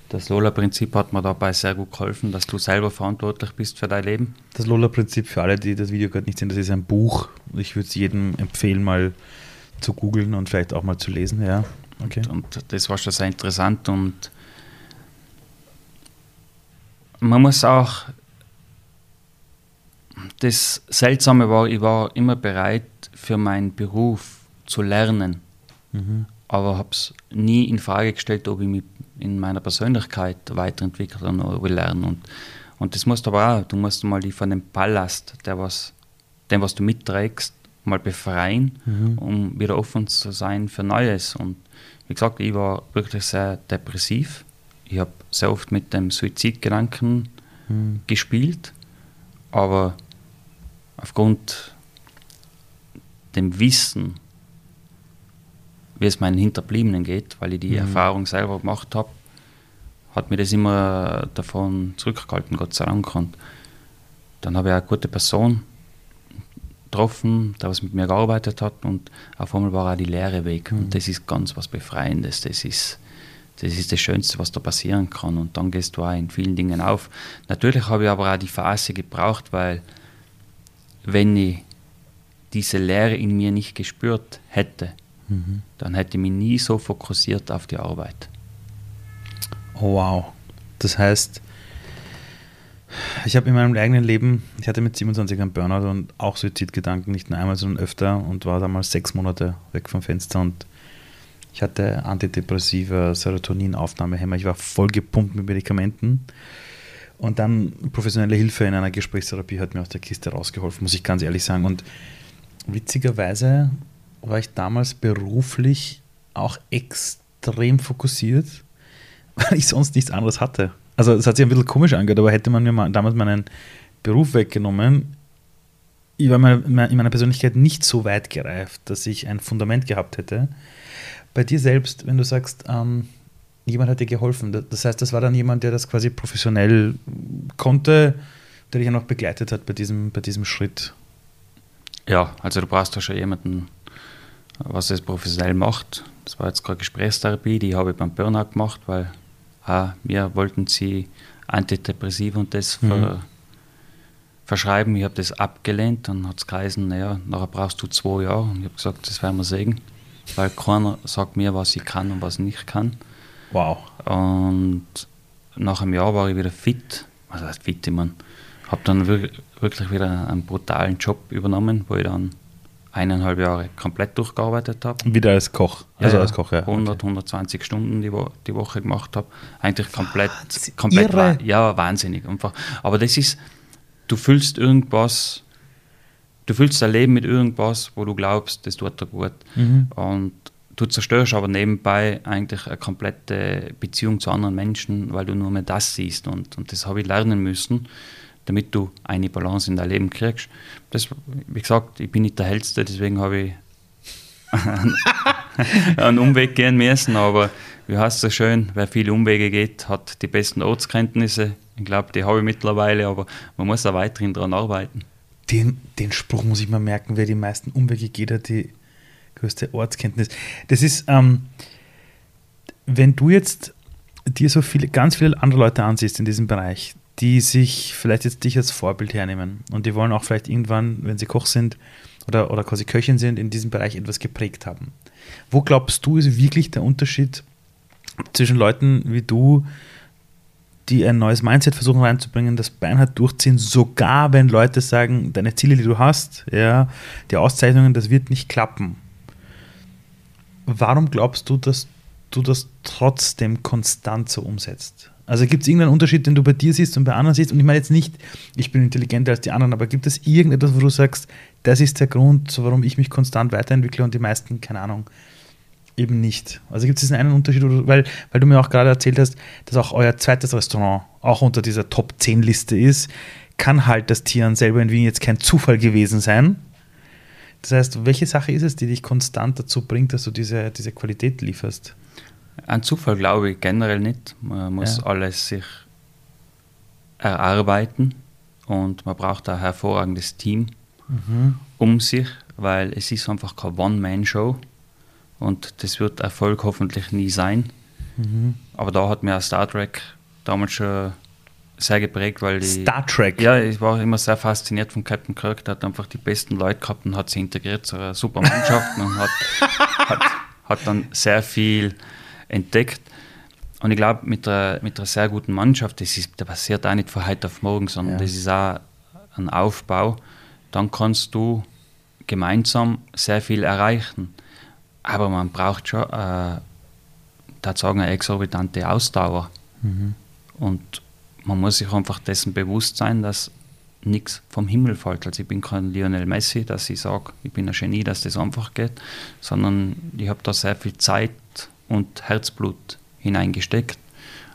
das Lola-Prinzip hat mir dabei sehr gut geholfen, dass du selber verantwortlich bist für dein Leben. Das Lola-Prinzip, für alle, die das Video gerade nicht sehen, das ist ein Buch. Ich würde es jedem empfehlen, mal zu googeln und vielleicht auch mal zu lesen. Ja. Okay. Und, und das war schon sehr interessant und man muss auch das Seltsame war, ich war immer bereit für meinen Beruf zu lernen, mhm. aber habe es nie in Frage gestellt, ob ich mich in meiner Persönlichkeit weiterentwickeln oder will lernen. Und, und das musst du aber auch, du musst mal die von dem Ballast, der was, dem, was du mitträgst, mal befreien, mhm. um wieder offen zu sein für Neues. Und wie gesagt, ich war wirklich sehr depressiv. Ich habe sehr oft mit dem Suizidgedanken mhm. gespielt, aber aufgrund dem Wissen, wie es meinen Hinterbliebenen geht, weil ich die mhm. Erfahrung selber gemacht habe, hat mir das immer davon zurückgehalten, Gott sei Dank. Und dann habe ich eine gute Person getroffen, der was mit mir gearbeitet hat und auf einmal war auch die Lehre weg. Mhm. Und das ist ganz was Befreiendes. Das ist, das ist das Schönste, was da passieren kann. Und dann gehst du auch in vielen Dingen auf. Natürlich habe ich aber auch die Phase gebraucht, weil wenn ich diese Lehre in mir nicht gespürt hätte, mhm. dann hätte ich mich nie so fokussiert auf die Arbeit. Oh, wow. Das heißt, ich habe in meinem eigenen Leben, ich hatte mit 27 einen Burnout und auch Suizidgedanken, nicht nur einmal, sondern öfter und war damals sechs Monate weg vom Fenster und ich hatte Antidepressiva, Serotoninaufnahmehämmer, ich war voll gepumpt mit Medikamenten und dann professionelle Hilfe in einer Gesprächstherapie hat mir aus der Kiste rausgeholfen, muss ich ganz ehrlich sagen. Und witzigerweise war ich damals beruflich auch extrem fokussiert, weil ich sonst nichts anderes hatte. Also es hat sich ein bisschen komisch angehört, aber hätte man mir mal, damals meinen Beruf weggenommen, ich war in meiner Persönlichkeit nicht so weit gereift, dass ich ein Fundament gehabt hätte. Bei dir selbst, wenn du sagst, ähm, jemand hat dir geholfen. Das heißt, das war dann jemand, der das quasi professionell konnte, der dich ja noch begleitet hat bei diesem, bei diesem Schritt. Ja, also du brauchst da schon jemanden, was es professionell macht. Das war jetzt gerade Gesprächstherapie, die habe ich beim Burnout gemacht, weil ah, wir wollten sie Antidepressiv und das mhm. ver, verschreiben. Ich habe das abgelehnt, dann hat es geheißen, naja, nachher brauchst du zwei Jahre. Und ich habe gesagt, das werden wir sehen, weil keiner sagt mir, was ich kann und was ich nicht kann. Wow. Und nach einem Jahr war ich wieder fit. Was heißt fit? Ich meine, habe dann wirklich wieder einen brutalen Job übernommen, wo ich dann eineinhalb Jahre komplett durchgearbeitet habe. Wieder als Koch? Also ja, als Koch, ja. 100, okay. 120 Stunden die, Wo die Woche gemacht habe. Eigentlich komplett, Was? komplett Irre. ja, wahnsinnig einfach. Aber das ist, du fühlst irgendwas, du fühlst dein Leben mit irgendwas, wo du glaubst, das tut dir gut. Mhm. Und Du zerstörst aber nebenbei eigentlich eine komplette Beziehung zu anderen Menschen, weil du nur mehr das siehst. Und, und das habe ich lernen müssen, damit du eine Balance in dein Leben kriegst. Das, wie gesagt, ich bin nicht der Hellste, deswegen habe ich einen Umweg gehen müssen. Aber wie heißt es so schön, wer viele Umwege geht, hat die besten Ortskenntnisse. Ich glaube, die habe ich mittlerweile, aber man muss da weiterhin daran arbeiten. Den, den Spruch muss ich mal merken, wer die meisten Umwege geht, hat die größte Ortskenntnis. Das ist, ähm, wenn du jetzt dir so viele, ganz viele andere Leute ansiehst in diesem Bereich, die sich vielleicht jetzt dich als Vorbild hernehmen und die wollen auch vielleicht irgendwann, wenn sie Koch sind oder, oder quasi Köchin sind, in diesem Bereich etwas geprägt haben. Wo glaubst du, ist wirklich der Unterschied zwischen Leuten wie du, die ein neues Mindset versuchen reinzubringen, das beinhart durchziehen, sogar wenn Leute sagen, deine Ziele, die du hast, ja, die Auszeichnungen, das wird nicht klappen warum glaubst du, dass du das trotzdem konstant so umsetzt? Also gibt es irgendeinen Unterschied, den du bei dir siehst und bei anderen siehst? Und ich meine jetzt nicht, ich bin intelligenter als die anderen, aber gibt es irgendetwas, wo du sagst, das ist der Grund, warum ich mich konstant weiterentwickle und die meisten, keine Ahnung, eben nicht? Also gibt es diesen einen Unterschied, weil, weil du mir auch gerade erzählt hast, dass auch euer zweites Restaurant auch unter dieser Top-10-Liste ist, kann halt das Tieren selber in Wien jetzt kein Zufall gewesen sein, das heißt, welche Sache ist es, die dich konstant dazu bringt, dass du diese, diese Qualität lieferst? Ein Zufall glaube ich generell nicht. Man muss ja. alles sich erarbeiten und man braucht ein hervorragendes Team mhm. um sich, weil es ist einfach keine One-Man-Show und das wird Erfolg hoffentlich nie sein. Mhm. Aber da hat mir Star Trek damals schon sehr geprägt, weil die. Star Trek? Ja, ich war immer sehr fasziniert von Captain Kirk. Der hat einfach die besten Leute gehabt und hat sie integriert zu einer super Mannschaft und hat, hat, hat dann sehr viel entdeckt. Und ich glaube, mit, einer, mit einer sehr guten Mannschaft, das, ist, das passiert auch nicht von heute auf morgen, sondern ja. das ist auch ein Aufbau. Dann kannst du gemeinsam sehr viel erreichen. Aber man braucht schon, äh, da sagen, eine exorbitante Ausdauer. Mhm. Und man muss sich einfach dessen bewusst sein, dass nichts vom Himmel fällt. Also ich bin kein Lionel Messi, dass ich sage, ich bin ein Genie, dass das einfach geht, sondern ich habe da sehr viel Zeit und Herzblut hineingesteckt.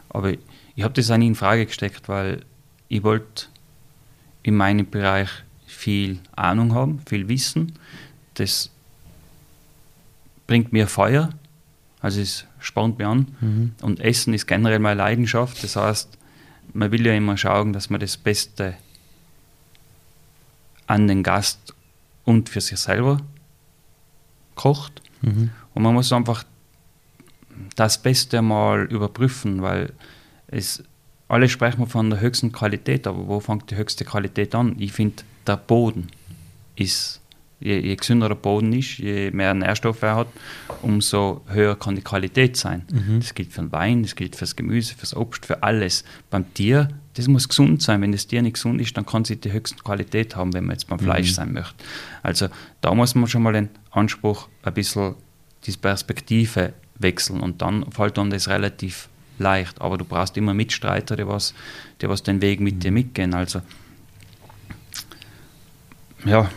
Aber ich, ich habe das auch nie in Frage gesteckt, weil ich wollte in meinem Bereich viel Ahnung haben, viel Wissen. Das bringt mir Feuer, also es spornt mich an. Mhm. Und Essen ist generell meine Leidenschaft. Das heißt, man will ja immer schauen, dass man das Beste an den Gast und für sich selber kocht. Mhm. Und man muss einfach das Beste mal überprüfen, weil es, alle sprechen von der höchsten Qualität, aber wo fängt die höchste Qualität an? Ich finde, der Boden ist Je, je gesünder der Boden ist, je mehr Nährstoffe er hat, umso höher kann die Qualität sein. Mhm. Das gilt für den Wein, das gilt für das Gemüse, für das Obst, für alles. Beim Tier, das muss gesund sein. Wenn das Tier nicht gesund ist, dann kann sie die höchste Qualität haben, wenn man jetzt beim Fleisch mhm. sein möchte. Also da muss man schon mal den Anspruch ein bisschen diese Perspektive wechseln und dann fällt dann das relativ leicht. Aber du brauchst immer Mitstreiter, die was, die was den Weg mit mhm. dir mitgehen. Also ja,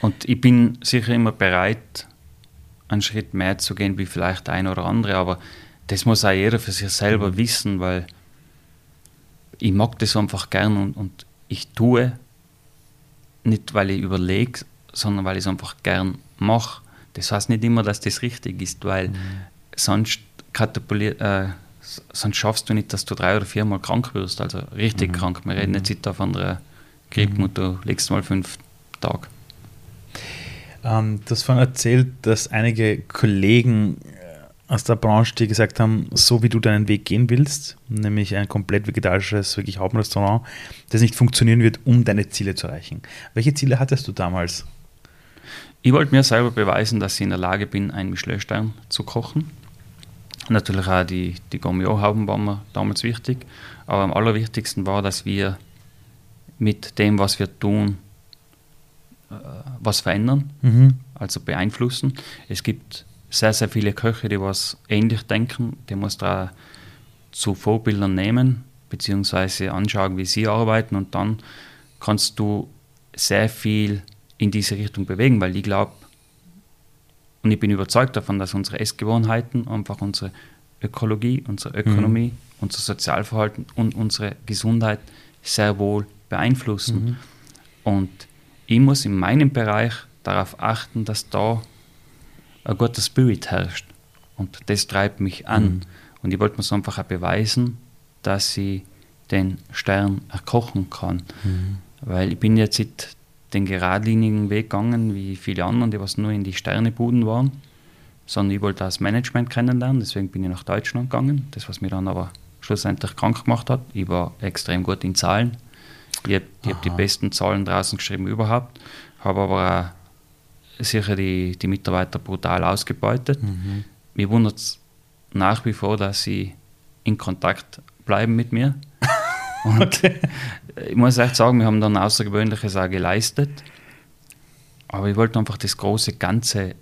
und ich bin sicher immer bereit, einen Schritt mehr zu gehen, wie vielleicht eine oder andere, aber das muss auch jeder für sich selber wissen, weil ich mag das einfach gern und, und ich tue, nicht weil ich überlege, sondern weil ich es einfach gern mache. Das heißt nicht immer, dass das richtig ist, weil mhm. sonst äh, sonst schaffst du nicht, dass du drei oder viermal krank wirst, also richtig mhm. krank. Wir reden mhm. jetzt nicht von einer Grippe mhm. und du legst mal fünf Tage. Ähm, du hast vorhin erzählt, dass einige Kollegen äh, aus der Branche dir gesagt haben, so wie du deinen Weg gehen willst, nämlich ein komplett vegetarisches, wirklich Hauptrestaurant, das nicht funktionieren wird, um deine Ziele zu erreichen. Welche Ziele hattest du damals? Ich wollte mir selber beweisen, dass ich in der Lage bin, einen Michelin-Stern zu kochen. Natürlich auch die, die Gourmet-Hauben waren mir damals wichtig, aber am allerwichtigsten war, dass wir mit dem, was wir tun, äh, was verändern, mhm. also beeinflussen. Es gibt sehr, sehr viele Köche, die was ähnlich denken, die muss da zu Vorbildern nehmen, beziehungsweise anschauen, wie sie arbeiten und dann kannst du sehr viel in diese Richtung bewegen, weil ich glaube und ich bin überzeugt davon, dass unsere Essgewohnheiten einfach unsere Ökologie, unsere Ökonomie, mhm. unser Sozialverhalten und unsere Gesundheit sehr wohl beeinflussen. Mhm. Und ich muss in meinem Bereich darauf achten, dass da ein guter Spirit herrscht. Und das treibt mich an. Mhm. Und ich wollte mir so einfach auch beweisen, dass ich den Stern erkochen kann. Mhm. Weil ich bin jetzt den geradlinigen Weg gegangen, wie viele anderen, die was nur in die Sternebuden waren, sondern ich wollte das Management kennenlernen, deswegen bin ich nach Deutschland gegangen, das was mir dann aber schlussendlich krank gemacht hat. Ich war extrem gut in Zahlen, ich habe hab die besten Zahlen draußen geschrieben überhaupt, habe aber auch sicher die, die Mitarbeiter brutal ausgebeutet. Mhm. Mir wundert es nach wie vor, dass sie in Kontakt bleiben mit mir. Und okay. ich muss echt sagen, wir haben dann Außergewöhnliches auch geleistet. Aber ich wollte einfach das große Ganze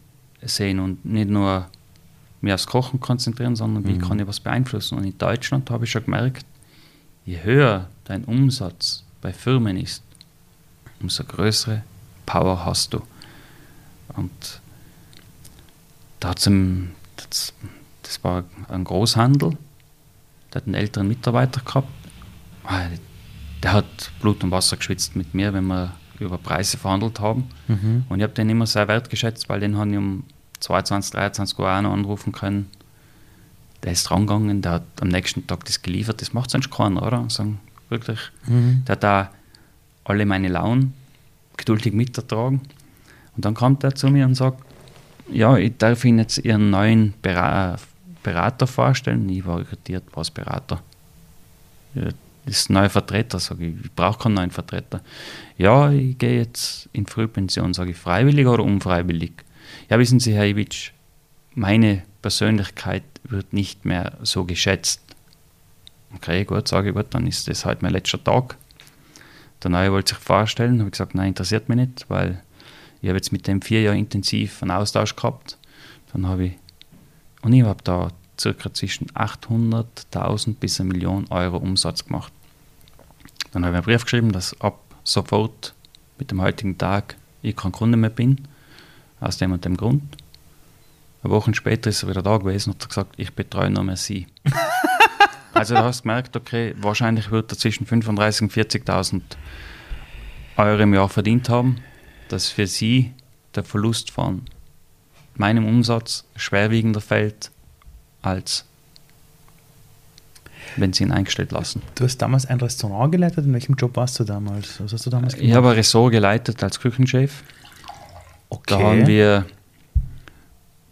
sehen und nicht nur mich aufs Kochen konzentrieren, sondern wie mhm. kann ich was beeinflussen. Und in Deutschland habe ich schon gemerkt, je höher dein Umsatz, bei Firmen ist, umso größere Power hast du. Und da das, das war ein Großhandel, der hat einen älteren Mitarbeiter gehabt. Ah, der hat Blut und Wasser geschwitzt mit mir, wenn wir über Preise verhandelt haben. Mhm. Und ich habe den immer sehr wertgeschätzt, weil den habe ich um 22, 23 Uhr auch noch anrufen können. Der ist drangegangen, der hat am nächsten Tag das geliefert. Das macht sonst keiner, oder? Sagen, wirklich. Mhm. Der hat da alle meine Launen geduldig mitertragen. Und dann kommt er zu mir und sagt, ja, ich darf Ihnen jetzt Ihren neuen Berater vorstellen. Ich war irritiert, was Berater? Ja, das ist ein neuer Vertreter, sage ich. Ich brauche keinen neuen Vertreter. Ja, ich gehe jetzt in Frühpension, sage ich, freiwillig oder unfreiwillig? Ja, wissen Sie, Herr Iwitsch, meine Persönlichkeit wird nicht mehr so geschätzt. Okay, gut, sage ich, gut, dann ist das halt mein letzter Tag. Der Neue wollte sich vorstellen, habe ich gesagt, nein, interessiert mich nicht, weil ich habe jetzt mit dem vier Jahre intensiv einen Austausch gehabt. Dann habe ich, und ich habe da circa zwischen 800.000 bis eine Million Euro Umsatz gemacht. Dann habe ich einen Brief geschrieben, dass ab sofort mit dem heutigen Tag ich kein Kunde mehr bin, aus dem und dem Grund. Eine Woche später ist er wieder da gewesen und hat gesagt, ich betreue nur mehr Sie. also da hast du gemerkt, okay, wahrscheinlich wird er zwischen 35.000 und 40.000 Euro im Jahr verdient haben, dass für Sie der Verlust von meinem Umsatz schwerwiegender fällt als wenn sie ihn eingestellt lassen. Du hast damals ein Restaurant geleitet. In welchem Job warst du damals? Was hast du damals gemacht? Ich habe ein Ressort geleitet als Küchenchef. Okay. Da haben wir,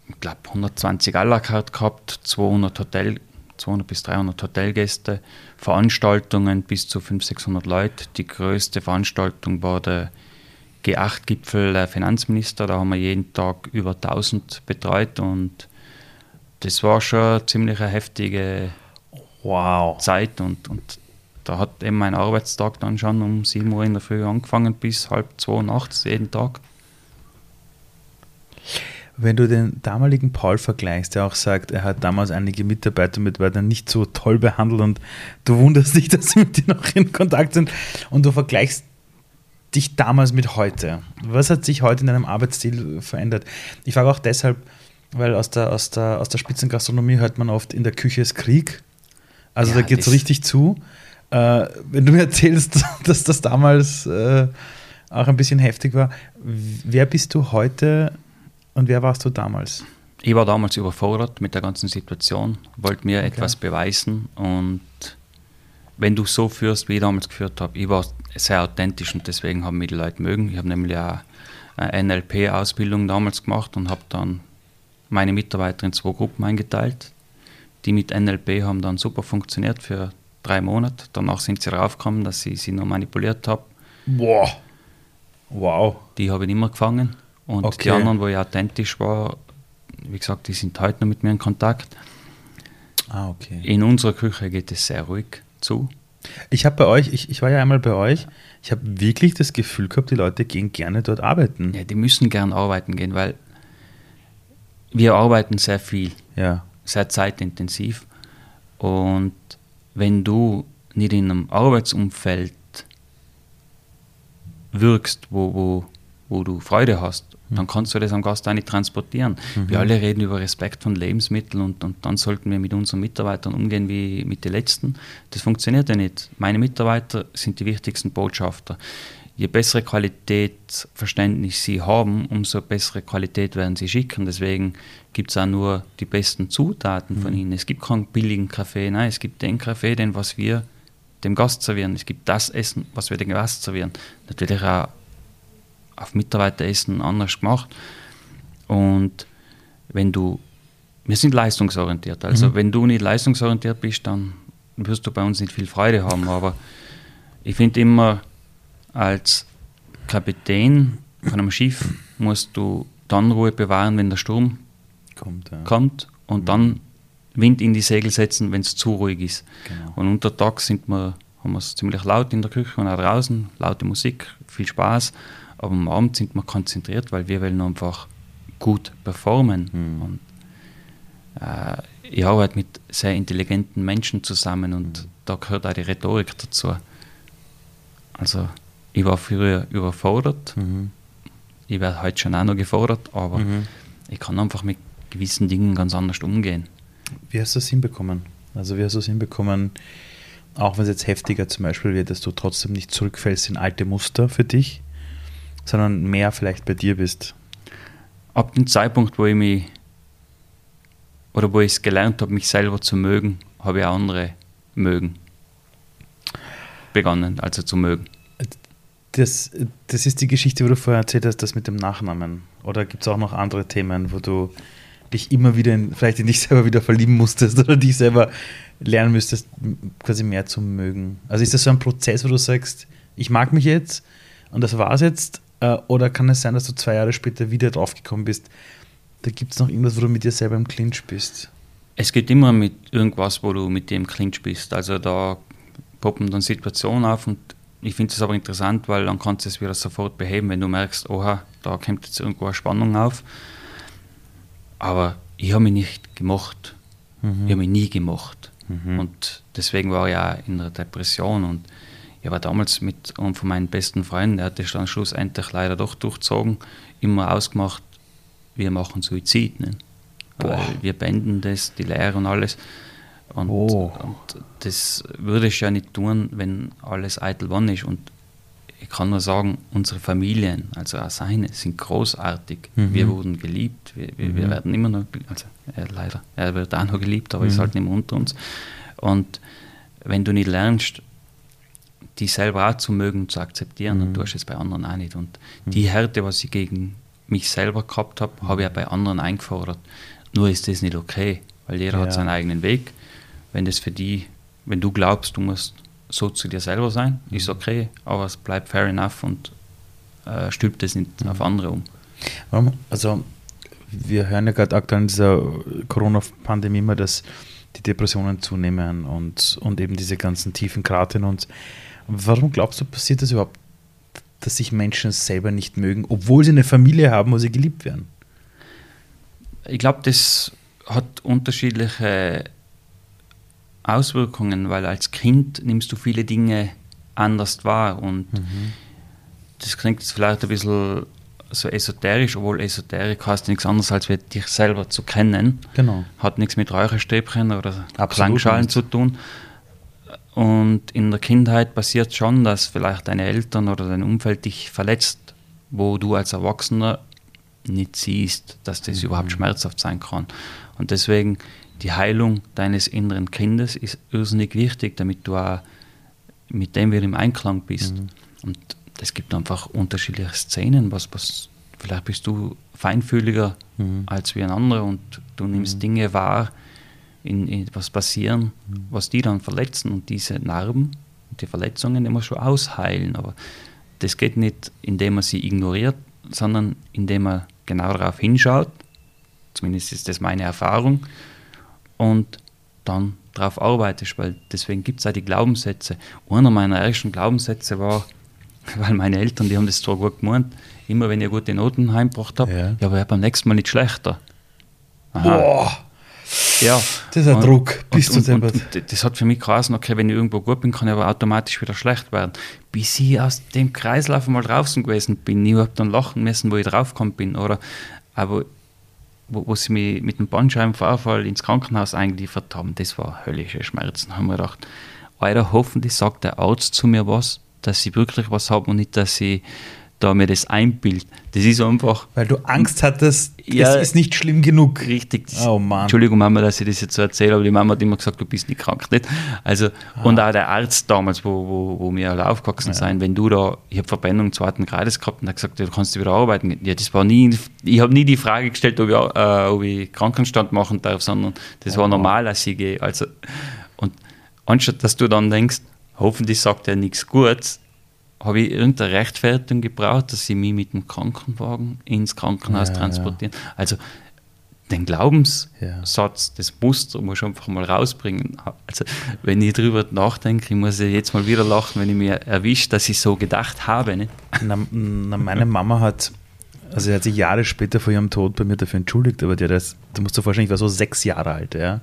ich glaube, 120 à la carte gehabt, 200 Hotel, 200 bis 300 Hotelgäste, Veranstaltungen bis zu 500, 600 Leute. Die größte Veranstaltung war der G8-Gipfel der Finanzminister. Da haben wir jeden Tag über 1000 betreut und das war schon ziemlich eine heftige wow. Zeit und, und da hat eben mein Arbeitstag dann schon um 7 Uhr in der Früh angefangen bis halb zwei nachts jeden Tag. Wenn du den damaligen Paul vergleichst, der auch sagt, er hat damals einige Mitarbeiter und Mitarbeiter nicht so toll behandelt und du wunderst dich, dass sie mit dir noch in Kontakt sind und du vergleichst dich damals mit heute. Was hat sich heute in deinem Arbeitsstil verändert? Ich frage auch deshalb, weil aus der, aus der, aus der Spitzengastronomie hört man oft, in der Küche ist Krieg. Also ja, da geht es richtig zu. Äh, wenn du mir erzählst, dass das damals äh, auch ein bisschen heftig war, wer bist du heute und wer warst du damals? Ich war damals überfordert mit der ganzen Situation, wollte mir okay. etwas beweisen und wenn du so führst, wie ich damals geführt habe, ich war sehr authentisch und deswegen haben mich die Leute mögen. Ich habe nämlich auch eine NLP-Ausbildung damals gemacht und habe dann meine Mitarbeiter in zwei Gruppen eingeteilt. Die mit NLP haben dann super funktioniert für drei Monate. Danach sind sie raufgekommen, dass ich sie nur manipuliert habe. Boah. Wow. Die habe ich immer gefangen. Und okay. die anderen, wo ich authentisch war, wie gesagt, die sind heute noch mit mir in Kontakt. Ah, okay. In unserer Küche geht es sehr ruhig zu. Ich habe bei euch, ich, ich war ja einmal bei euch, ich habe wirklich das Gefühl gehabt, die Leute gehen gerne dort arbeiten. Ja, die müssen gern arbeiten gehen, weil wir arbeiten sehr viel, ja. sehr zeitintensiv. Und wenn du nicht in einem Arbeitsumfeld wirkst, wo, wo, wo du Freude hast, mhm. dann kannst du das am Gast auch nicht transportieren. Mhm. Wir alle reden über Respekt von Lebensmitteln und, und dann sollten wir mit unseren Mitarbeitern umgehen wie mit den letzten. Das funktioniert ja nicht. Meine Mitarbeiter sind die wichtigsten Botschafter je bessere Qualitätsverständnis sie haben, umso bessere Qualität werden sie schicken. Deswegen gibt es auch nur die besten Zutaten mhm. von ihnen. Es gibt keinen billigen Kaffee, nein, es gibt den Kaffee, den was wir dem Gast servieren. Es gibt das Essen, was wir dem Gast servieren. Natürlich auch auf Mitarbeiteressen anders gemacht. Und wenn du, wir sind leistungsorientiert, also mhm. wenn du nicht leistungsorientiert bist, dann wirst du bei uns nicht viel Freude haben. Aber ich finde immer, als Kapitän von einem Schiff musst du dann Ruhe bewahren, wenn der Sturm kommt, ja. kommt und mhm. dann Wind in die Segel setzen, wenn es zu ruhig ist. Genau. Und unter Tag sind wir, haben wir es ziemlich laut in der Küche und auch draußen, laute Musik, viel Spaß. Aber am Abend sind wir konzentriert, weil wir wollen einfach gut performen. Mhm. Und, äh, ich arbeite mit sehr intelligenten Menschen zusammen und mhm. da gehört auch die Rhetorik dazu. Also ich war früher überfordert. Mhm. Ich werde heute schon auch noch gefordert, aber mhm. ich kann einfach mit gewissen Dingen ganz anders umgehen. Wie hast du es hinbekommen? Also wie hast du es hinbekommen, auch wenn es jetzt heftiger zum Beispiel wird, dass du trotzdem nicht zurückfällst in alte Muster für dich, sondern mehr vielleicht bei dir bist? Ab dem Zeitpunkt, wo ich mich oder wo ich es gelernt habe, mich selber zu mögen, habe ich andere mögen begonnen, also zu mögen das, das ist die Geschichte, wo du vorher erzählt hast, das mit dem Nachnamen. Oder gibt es auch noch andere Themen, wo du dich immer wieder, in, vielleicht in dich selber wieder verlieben musstest oder dich selber lernen müsstest, quasi mehr zu mögen? Also ist das so ein Prozess, wo du sagst, ich mag mich jetzt und das war's jetzt? Äh, oder kann es sein, dass du zwei Jahre später wieder draufgekommen bist, da gibt es noch irgendwas, wo du mit dir selber im Clinch bist? Es geht immer mit irgendwas, wo du mit dem Clinch bist. Also da poppen dann Situationen auf und ich finde es aber interessant, weil dann kannst du es wieder sofort beheben, wenn du merkst, oha, da kommt jetzt irgendwo eine Spannung auf. Aber ich habe mich nicht gemocht. Mhm. Ich habe mich nie gemocht. Mhm. Und deswegen war ich auch in der Depression. Und ich war damals mit einem von meinen besten Freunden, der hat das dann schlussendlich leider doch durchzogen, immer ausgemacht, wir machen Suizid. Ne? wir beenden das, die Lehre und alles. Und, oh. und, das würde ich ja nicht tun, wenn alles eitel wann ist. Und ich kann nur sagen, unsere Familien, also auch seine, sind großartig. Mhm. Wir wurden geliebt, wir, wir, mhm. wir, werden immer noch, also er leider, er wird auch noch geliebt, aber mhm. ist halt nicht mehr unter uns. Und wenn du nicht lernst, die selber auch zu mögen und zu akzeptieren, mhm. tust du es bei anderen auch nicht. Und mhm. die Härte, was ich gegen mich selber gehabt habe, habe ich auch bei anderen eingefordert. Nur ist das nicht okay, weil jeder ja. hat seinen eigenen Weg. Wenn das für die, wenn du glaubst, du musst so zu dir selber sein, mhm. ist okay, aber es bleibt fair enough und äh, stülpt das nicht mhm. auf andere um. Also wir hören ja gerade aktuell in dieser Corona-Pandemie immer, dass die Depressionen zunehmen und, und eben diese ganzen tiefen Grate in uns. Warum glaubst du, passiert das überhaupt, dass sich Menschen selber nicht mögen, obwohl sie eine Familie haben, wo sie geliebt werden? Ich glaube, das hat unterschiedliche Auswirkungen, weil als Kind nimmst du viele Dinge anders wahr und mhm. das klingt jetzt vielleicht ein bisschen so esoterisch, obwohl Esoterik heißt nichts anderes, als wir dich selber zu kennen. Genau. Hat nichts mit Räucherstäbchen oder Klangschalen zu tun. Und in der Kindheit passiert schon, dass vielleicht deine Eltern oder dein Umfeld dich verletzt, wo du als Erwachsener nicht siehst, dass das mhm. überhaupt schmerzhaft sein kann. Und deswegen die Heilung deines inneren Kindes ist irrsinnig wichtig, damit du auch mit dem wieder im Einklang bist. Mhm. Und es gibt einfach unterschiedliche Szenen, was, was vielleicht bist du feinfühliger mhm. als wie ein anderer und du nimmst mhm. Dinge wahr, in, in, was passieren, was die dann verletzen und diese Narben, die Verletzungen immer schon ausheilen. Aber das geht nicht, indem man sie ignoriert, sondern indem man genau darauf hinschaut. Zumindest ist das meine Erfahrung. Und dann darauf arbeitest, weil deswegen gibt es auch die Glaubenssätze. Einer meiner ersten Glaubenssätze war, weil meine Eltern, die haben das zwar gut gemeint, immer wenn ich gute Noten heimgebracht habe, ja. ja, aber ich beim nächsten Mal nicht schlechter. Aha. Boah. Ja. Das ist ein und, Druck, bist und, du und, und, Das hat für mich geheißen, okay, wenn ich irgendwo gut bin, kann ich aber automatisch wieder schlecht werden. Bis ich aus dem Kreislauf mal draußen gewesen bin, ich habe dann lachen müssen, wo ich draufgekommen bin. Oder, aber wo, wo sie mich mit dem Bandscheibenvorfall ins Krankenhaus eingeliefert haben, das war höllische Schmerzen. Da haben wir gedacht, Alter, hoffentlich sagt der Arzt zu mir was, dass ich wirklich was habe und nicht, dass ich da mir das einbild. Das ist einfach. Weil du Angst hattest, ja, es ist nicht schlimm genug. Richtig. Oh Mann. Entschuldigung, Mama, dass ich das jetzt so erzähle, aber die Mama hat immer gesagt, du bist nicht krank. Nicht? Also, ah. Und auch der Arzt damals, wo, wo, wo wir alle aufgewachsen ja. sind, wenn du da, ich habe Verbrennung zweiten Grades gehabt und er hat gesagt, du kannst wieder arbeiten. Ja, das war nie, ich habe nie die Frage gestellt, ob ich, äh, ob ich Krankenstand machen darf, sondern das oh. war normal, als ich gehe. Also, und anstatt dass du dann denkst, hoffentlich sagt er nichts Gutes, habe ich irgendeine Rechtfertigung gebraucht, dass sie mich mit dem Krankenwagen ins Krankenhaus ja, transportieren. Ja. Also den Glaubenssatz, ja. das Muster muss ich einfach mal rausbringen. Also wenn ich darüber nachdenke, ich muss ja jetzt mal wieder lachen, wenn ich mir erwischt, dass ich so gedacht habe. Nicht? Na, na, meine Mama hat, also sie hat sich Jahre später vor ihrem Tod bei mir dafür entschuldigt, aber die das, du musst dir vorstellen, ich war so sechs Jahre alt, ja.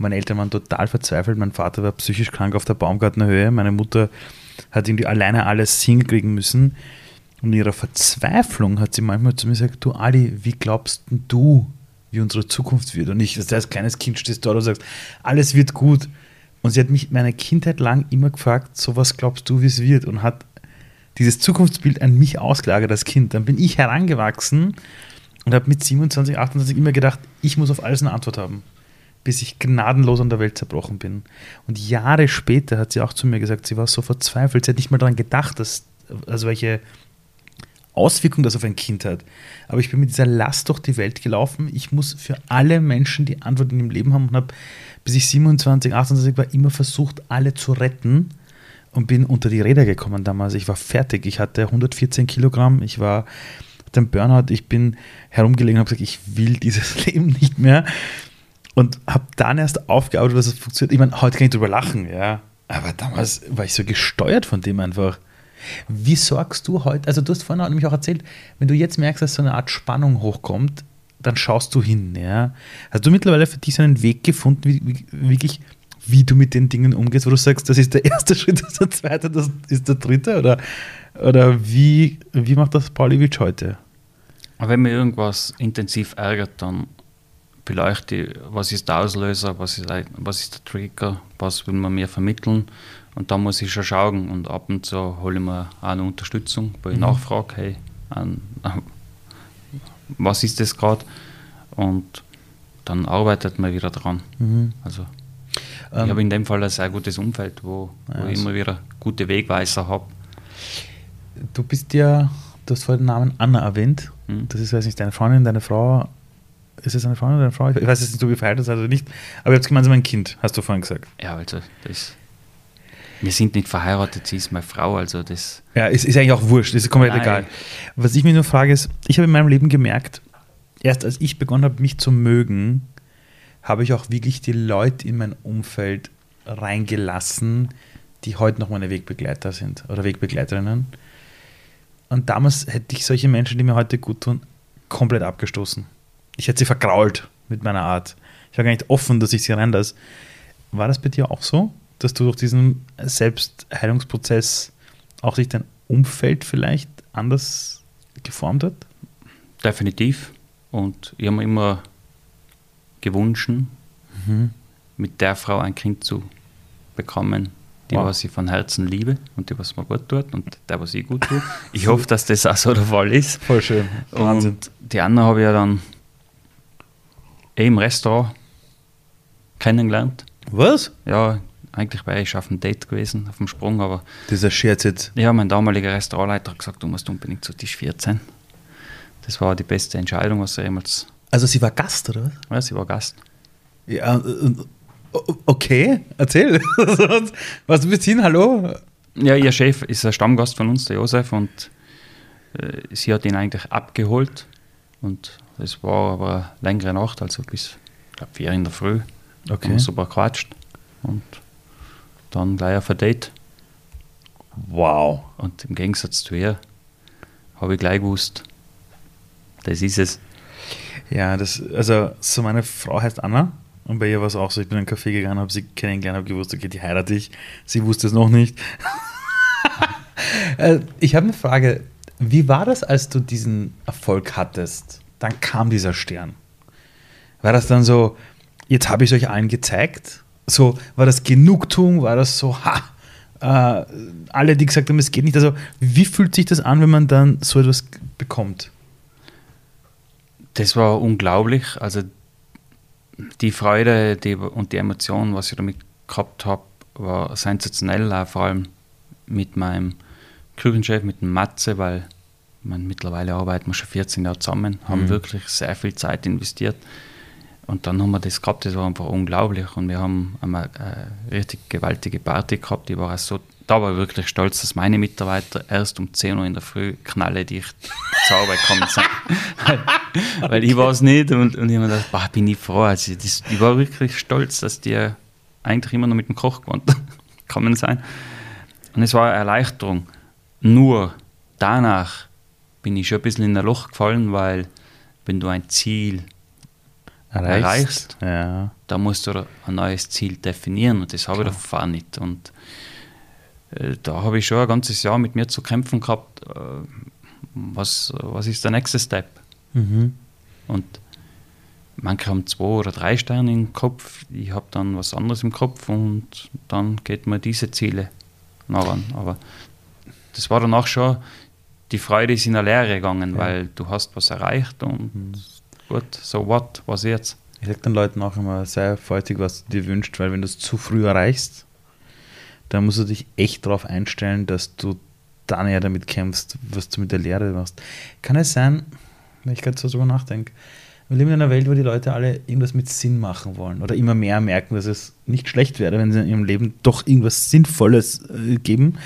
Meine Eltern waren total verzweifelt. Mein Vater war psychisch krank auf der Baumgartnerhöhe, meine Mutter hat irgendwie alleine alles hinkriegen müssen. Und in ihrer Verzweiflung hat sie manchmal zu mir gesagt, du Ali, wie glaubst du, wie unsere Zukunft wird? Und ich, dass du als kleines Kind stehst dort und sagst, alles wird gut. Und sie hat mich meine Kindheit lang immer gefragt, so was glaubst du, wie es wird? Und hat dieses Zukunftsbild an mich ausgelagert als Kind. Dann bin ich herangewachsen und habe mit 27, 28 immer gedacht, ich muss auf alles eine Antwort haben bis ich gnadenlos an der Welt zerbrochen bin. Und Jahre später hat sie auch zu mir gesagt, sie war so verzweifelt, sie hat nicht mal daran gedacht, dass also welche Auswirkung das auf ein Kind hat. Aber ich bin mit dieser Last durch die Welt gelaufen. Ich muss für alle Menschen die Antwort in dem Leben haben und habe, bis ich 27, 28 war, immer versucht, alle zu retten und bin unter die Räder gekommen damals. Ich war fertig. Ich hatte 114 Kilogramm. Ich war den Burnout. Ich bin herumgelegen und habe gesagt, ich will dieses Leben nicht mehr. Und habe dann erst aufgearbeitet, was es funktioniert. Ich meine, heute kann ich drüber lachen, ja. Aber damals war ich so gesteuert von dem einfach. Wie sorgst du heute, also du hast vorhin nämlich auch erzählt, wenn du jetzt merkst, dass so eine Art Spannung hochkommt, dann schaust du hin, ja. Hast du mittlerweile für dich so einen Weg gefunden, wie, wie, wirklich, wie du mit den Dingen umgehst, wo du sagst, das ist der erste Schritt, das ist der zweite, das ist der dritte? Oder, oder wie, wie macht das Pauliewicz heute? Wenn mir irgendwas intensiv ärgert, dann beleuchte ich, was ist der Auslöser, was ist, was ist der Trigger, was will man mir vermitteln und da muss ich schon schauen und ab und zu hole ich mir auch eine Unterstützung, wo ich mhm. nachfrage, hey, an, was ist das gerade? Und dann arbeitet man wieder dran. Mhm. Also ich ähm, habe in dem Fall ein sehr gutes Umfeld, wo, wo ich immer wieder gute Wegweiser habe. Du bist ja, du hast vorhin den Namen Anna erwähnt. Mhm. Das ist, weiß nicht, deine Freundin, deine Frau. Ist es eine Freundin oder eine Frau? Ich weiß jetzt nicht, ob ihr verheiratet seid oder nicht. Aber ihr habt gemeinsam ein Kind, hast du vorhin gesagt. Ja, also das wir sind nicht verheiratet, sie ist meine Frau, also das. Ja, ist, ist eigentlich auch wurscht, ist komplett Nein. egal. Was ich mir nur frage, ist, ich habe in meinem Leben gemerkt, erst als ich begonnen habe, mich zu mögen, habe ich auch wirklich die Leute in mein Umfeld reingelassen, die heute noch meine Wegbegleiter sind oder Wegbegleiterinnen. Und damals hätte ich solche Menschen, die mir heute gut tun, komplett abgestoßen. Ich hätte sie vergrault mit meiner Art. Ich war gar nicht offen, dass ich sie reinlasse. War das bei dir auch so? dass du durch diesen Selbstheilungsprozess auch sich dein Umfeld vielleicht anders geformt hat? Definitiv. Und ich habe mir immer gewünscht, mhm. mit der Frau ein Kind zu bekommen, die, wow. was ich von Herzen liebe und die, was mir gut tut und der, was ich gut tue. Ich hoffe, dass das auch so der Fall ist. Voll schön. Wahnsinn. Und die Anna habe ich ja dann im Restaurant kennengelernt. Was? Ja, eigentlich wäre ich auf dem Date gewesen, auf dem Sprung, aber. Dieser Scherz jetzt? Ja, mein damaliger Restaurantleiter hat gesagt, du musst unbedingt zu Tisch 14. Das war die beste Entscheidung, was er jemals. Also, sie war Gast, oder was? Ja, sie war Gast. Ja, äh, okay, erzähl. was du bist hin, hallo? Ja, ihr Chef ist ein Stammgast von uns, der Josef, und äh, sie hat ihn eigentlich abgeholt. Und es war aber eine längere Nacht, also bis, ich glaube, vier in der Früh. Okay. Haben super quatscht. Und dann gleich auf ein Date. Wow. Und im Gegensatz zu ihr habe ich gleich gewusst, das ist es. Ja, das, also so meine Frau heißt Anna und bei ihr war es auch so, ich bin in einen Café gegangen, habe sie kennengelernt, habe gewusst, okay, die heirate ich. Sie wusste es noch nicht. Äh, ich habe eine Frage, wie war das, als du diesen Erfolg hattest? Dann kam dieser Stern. War das dann so, jetzt habe ich es euch allen gezeigt so, war das Genugtuung, war das so, ha, äh, alle, die gesagt haben, es geht nicht. Also, wie fühlt sich das an, wenn man dann so etwas bekommt? Das war unglaublich. Also, die Freude die, und die Emotionen, was ich damit gehabt habe, war sensationell, vor allem mit meinem Küchenchef, mit dem Matze, weil man, mittlerweile arbeiten wir schon 14 Jahre zusammen, haben mhm. wirklich sehr viel Zeit investiert. Und dann haben wir das gehabt, das war einfach unglaublich. Und wir haben eine, eine richtig gewaltige Party gehabt. Ich war auch so, da war ich wirklich stolz, dass meine Mitarbeiter erst um 10 Uhr in der Früh knalledicht zur Arbeit gekommen sind. weil, weil ich war es nicht und, und ich habe mir gedacht, boah, bin ich froh. Also das, ich war wirklich stolz, dass die eigentlich immer noch mit dem Koch gekommen sind. Und es war eine Erleichterung. Nur danach bin ich schon ein bisschen in ein Loch gefallen, weil wenn du ein Ziel erreichst, erreichst ja. da musst du ein neues Ziel definieren und das habe Klar. ich davor nicht. Und äh, da habe ich schon ein ganzes Jahr mit mir zu kämpfen gehabt, äh, was, was ist der nächste Step? Mhm. Und manche haben zwei oder drei Sterne im Kopf, ich habe dann was anderes im Kopf und dann geht man diese Ziele nachher. Aber das war danach schon, die Freude ist in der Lehre gegangen, ja. weil du hast was erreicht und mhm gut, so what, was jetzt? Ich sage den Leuten auch immer, sei vorsichtig, was du dir wünschst, weil wenn du es zu früh erreichst, dann musst du dich echt darauf einstellen, dass du dann eher damit kämpfst, was du mit der Lehre machst. Kann es sein, wenn ich gerade so drüber nachdenke, wir leben in einer Welt, wo die Leute alle irgendwas mit Sinn machen wollen oder immer mehr merken, dass es nicht schlecht wäre, wenn sie in ihrem Leben doch irgendwas Sinnvolles äh, geben.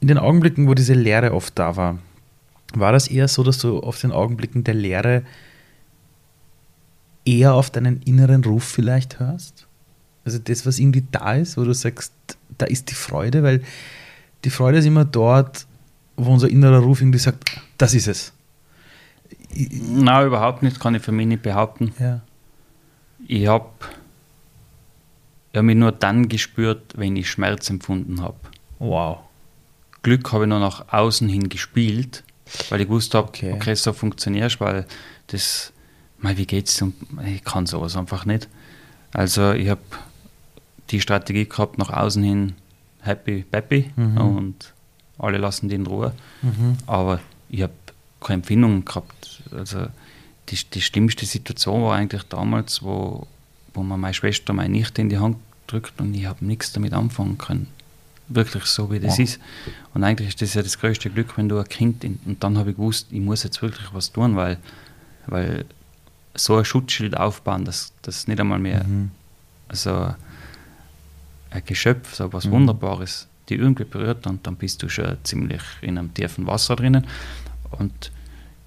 In den Augenblicken, wo diese Lehre oft da war, war das eher so, dass du auf den Augenblicken der Lehre eher auf deinen inneren Ruf vielleicht hörst? Also das, was irgendwie da ist, wo du sagst, da ist die Freude, weil die Freude ist immer dort, wo unser innerer Ruf irgendwie sagt, das ist es. Nein, überhaupt nicht, kann ich für mich nicht behaupten. Ja. Ich habe hab mich nur dann gespürt, wenn ich Schmerz empfunden habe. Wow. Glück habe ich nur nach außen hin gespielt, weil ich gewusst habe, Okay. okay. so funktionierst, weil das, mal, wie geht's? Ich kann sowas einfach nicht. Also ich habe die Strategie gehabt, nach außen hin happy, peppy Mhm. und alle lassen die in Ruhe. Aber ich habe keine Empfindung gehabt. Also die, die schlimmste Situation war eigentlich damals, wo, wo mir meine Schwester meine Nichte in die Hand drückt und ich habe nichts damit anfangen können. Wirklich so, wie das Ja. ist. Und eigentlich ist das ja das größte Glück, wenn du ein Kind in, und dann habe ich gewusst, ich muss jetzt wirklich was tun, weil, weil so ein Schutzschild aufbauen, dass das nicht einmal mehr Mhm. also ein Geschöpf, so was Mhm. Wunderbares, die irgendwie berührt und dann bist du schon ziemlich in einem tiefen Wasser drinnen. Und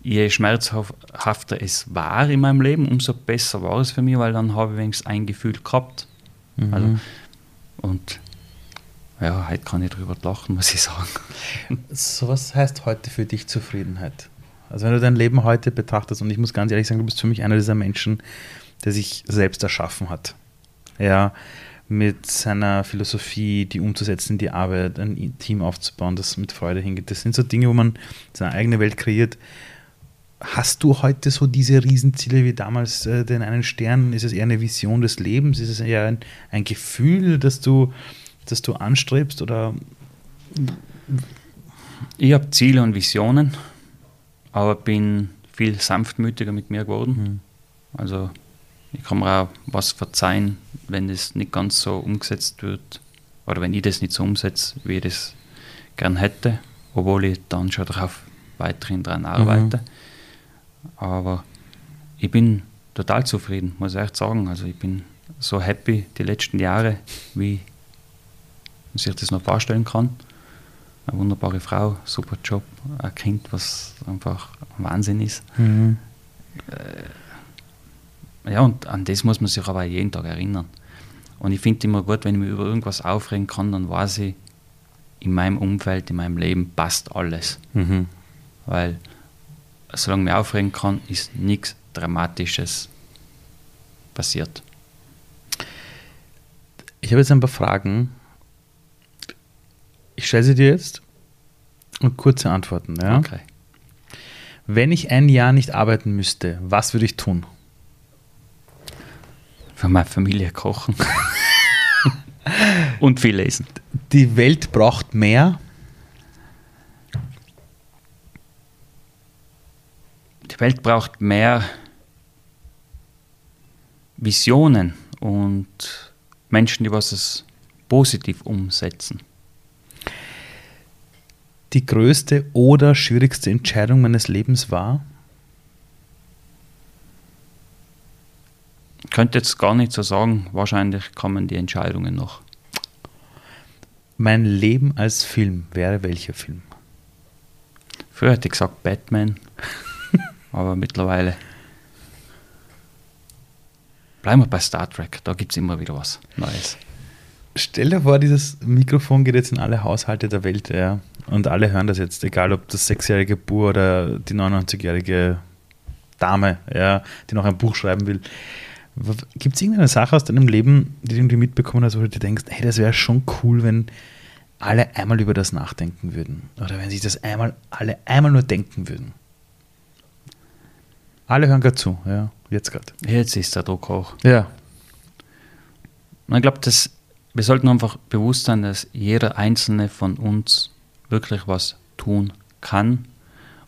je schmerzhafter es war in meinem Leben, umso besser war es für mich, weil dann habe ich wenigstens ein Gefühl gehabt. Mhm. Also, und ja, heute kann ich drüber lachen, muss ich sagen. So was heißt heute für dich Zufriedenheit? Also wenn du dein Leben heute betrachtest, und ich muss ganz ehrlich sagen, du bist für mich einer dieser Menschen, der sich selbst erschaffen hat. Ja, mit seiner Philosophie, die umzusetzen, die Arbeit, ein Team aufzubauen, das mit Freude hingeht. Das sind so Dinge, wo man seine eigene Welt kreiert. Hast du heute so diese Riesenziele wie damals äh, den einen Stern? Ist es eher eine Vision des Lebens? Ist es eher ein, ein Gefühl, das du, das du anstrebst? Oder Ich habe Ziele und Visionen, aber bin viel sanftmütiger mit mir geworden. Also ich kann mir auch was verzeihen, wenn das nicht ganz so umgesetzt wird oder wenn ich das nicht so umsetze, wie ich das gern hätte, obwohl ich dann schon darauf weiterhin dran arbeite. Aber ich bin total zufrieden, muss ich echt sagen. Also ich bin so happy die letzten Jahre, wie man sich das noch vorstellen kann. Eine wunderbare Frau, super Job, ein Kind, was einfach Wahnsinn ist. Ja, und an das muss man sich aber jeden Tag erinnern. Und ich finde immer gut, wenn ich mich über irgendwas aufregen kann, dann weiß ich, in meinem Umfeld, in meinem Leben passt alles. Weil solange ich mich aufregen kann, ist nichts Dramatisches passiert. Ich habe jetzt ein paar Fragen. Ich stelle sie dir jetzt und kurze Antworten. Ja? Okay. Wenn ich ein Jahr nicht arbeiten müsste, was würde ich tun? Für meine Familie kochen. Und viel lesen. Die Welt braucht mehr. Die Welt braucht mehr Visionen und Menschen, die was es positiv umsetzen. Die größte oder schwierigste Entscheidung meines Lebens war. Ich könnte jetzt gar nicht so sagen, wahrscheinlich kommen die Entscheidungen noch. Mein Leben als Film wäre welcher Film? Früher hätte ich gesagt Batman, aber mittlerweile bleiben wir bei Star Trek, da gibt es immer wieder was Neues. Stell dir vor, dieses Mikrofon geht jetzt in alle Haushalte der Welt, ja. Und alle hören das jetzt, egal ob das sechsjährige Bur oder die 99-jährige Dame, ja, die noch ein Buch schreiben will. Gibt es irgendeine Sache aus deinem Leben, die du irgendwie mitbekommen hast, wo du dir denkst, hey, das wäre schon cool, wenn alle einmal über das nachdenken würden? Oder wenn sich das einmal, alle einmal nur denken würden? Alle hören gerade zu, ja, jetzt gerade. Jetzt ist der Druck hoch. Ja. Und ich glaube, dass wir sollten einfach bewusst sein, dass jeder einzelne von uns wirklich was tun kann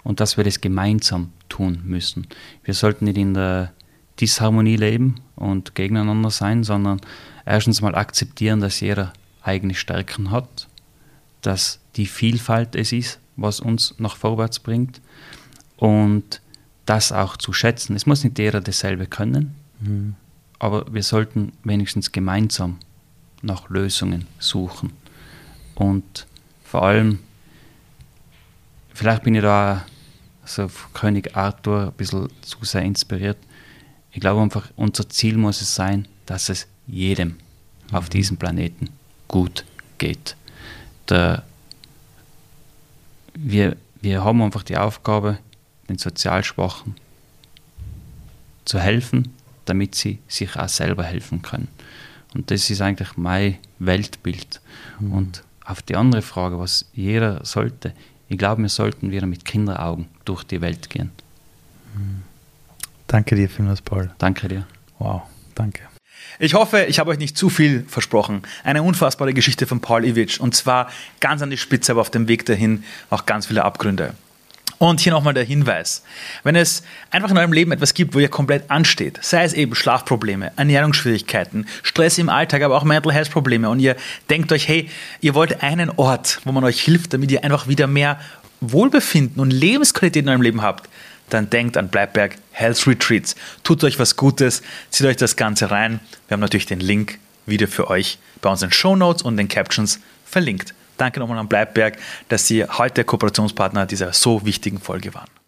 und dass wir das gemeinsam tun müssen. Wir sollten nicht in der Disharmonie leben und gegeneinander sein, sondern erstens mal akzeptieren, dass jeder eigene Stärken hat, dass die Vielfalt es ist, was uns nach vorwärts bringt und das auch zu schätzen. Es muss nicht jeder dasselbe können, mhm. aber wir sollten wenigstens gemeinsam nach Lösungen suchen und vor allem, vielleicht bin ich da so König Arthur ein bisschen zu sehr inspiriert. Ich glaube einfach, unser Ziel muss es sein, dass es jedem mhm. auf diesem Planeten gut geht. Der, wir, wir haben einfach die Aufgabe, den Sozialschwachen zu helfen, damit sie sich auch selber helfen können. Und das ist eigentlich mein Weltbild. Mhm. Und auf die andere Frage, was jeder sollte, ich glaube, wir sollten wieder mit Kinderaugen durch die Welt gehen. Mhm. Danke dir vielmals, Paul. Danke dir. Wow, danke. Ich hoffe, ich habe euch nicht zu viel versprochen. Eine unfassbare Geschichte von Paul Iwitsch und zwar ganz an die Spitze, aber auf dem Weg dahin auch ganz viele Abgründe. Und hier nochmal der Hinweis. Wenn es einfach in eurem Leben etwas gibt, wo ihr komplett ansteht, sei es eben Schlafprobleme, Ernährungsschwierigkeiten, Stress im Alltag, aber auch Mental Health Probleme und ihr denkt euch, hey, ihr wollt einen Ort, wo man euch hilft, damit ihr einfach wieder mehr Wohlbefinden und Lebensqualität in eurem Leben habt, dann denkt an Bleibberg Health Retreats. Tut euch was Gutes, zieht euch das Ganze rein. Wir haben natürlich den Link wieder für euch bei unseren Show Notes und den Captions verlinkt. Danke nochmal an Bleibberg, dass Sie heute Kooperationspartner dieser so wichtigen Folge waren.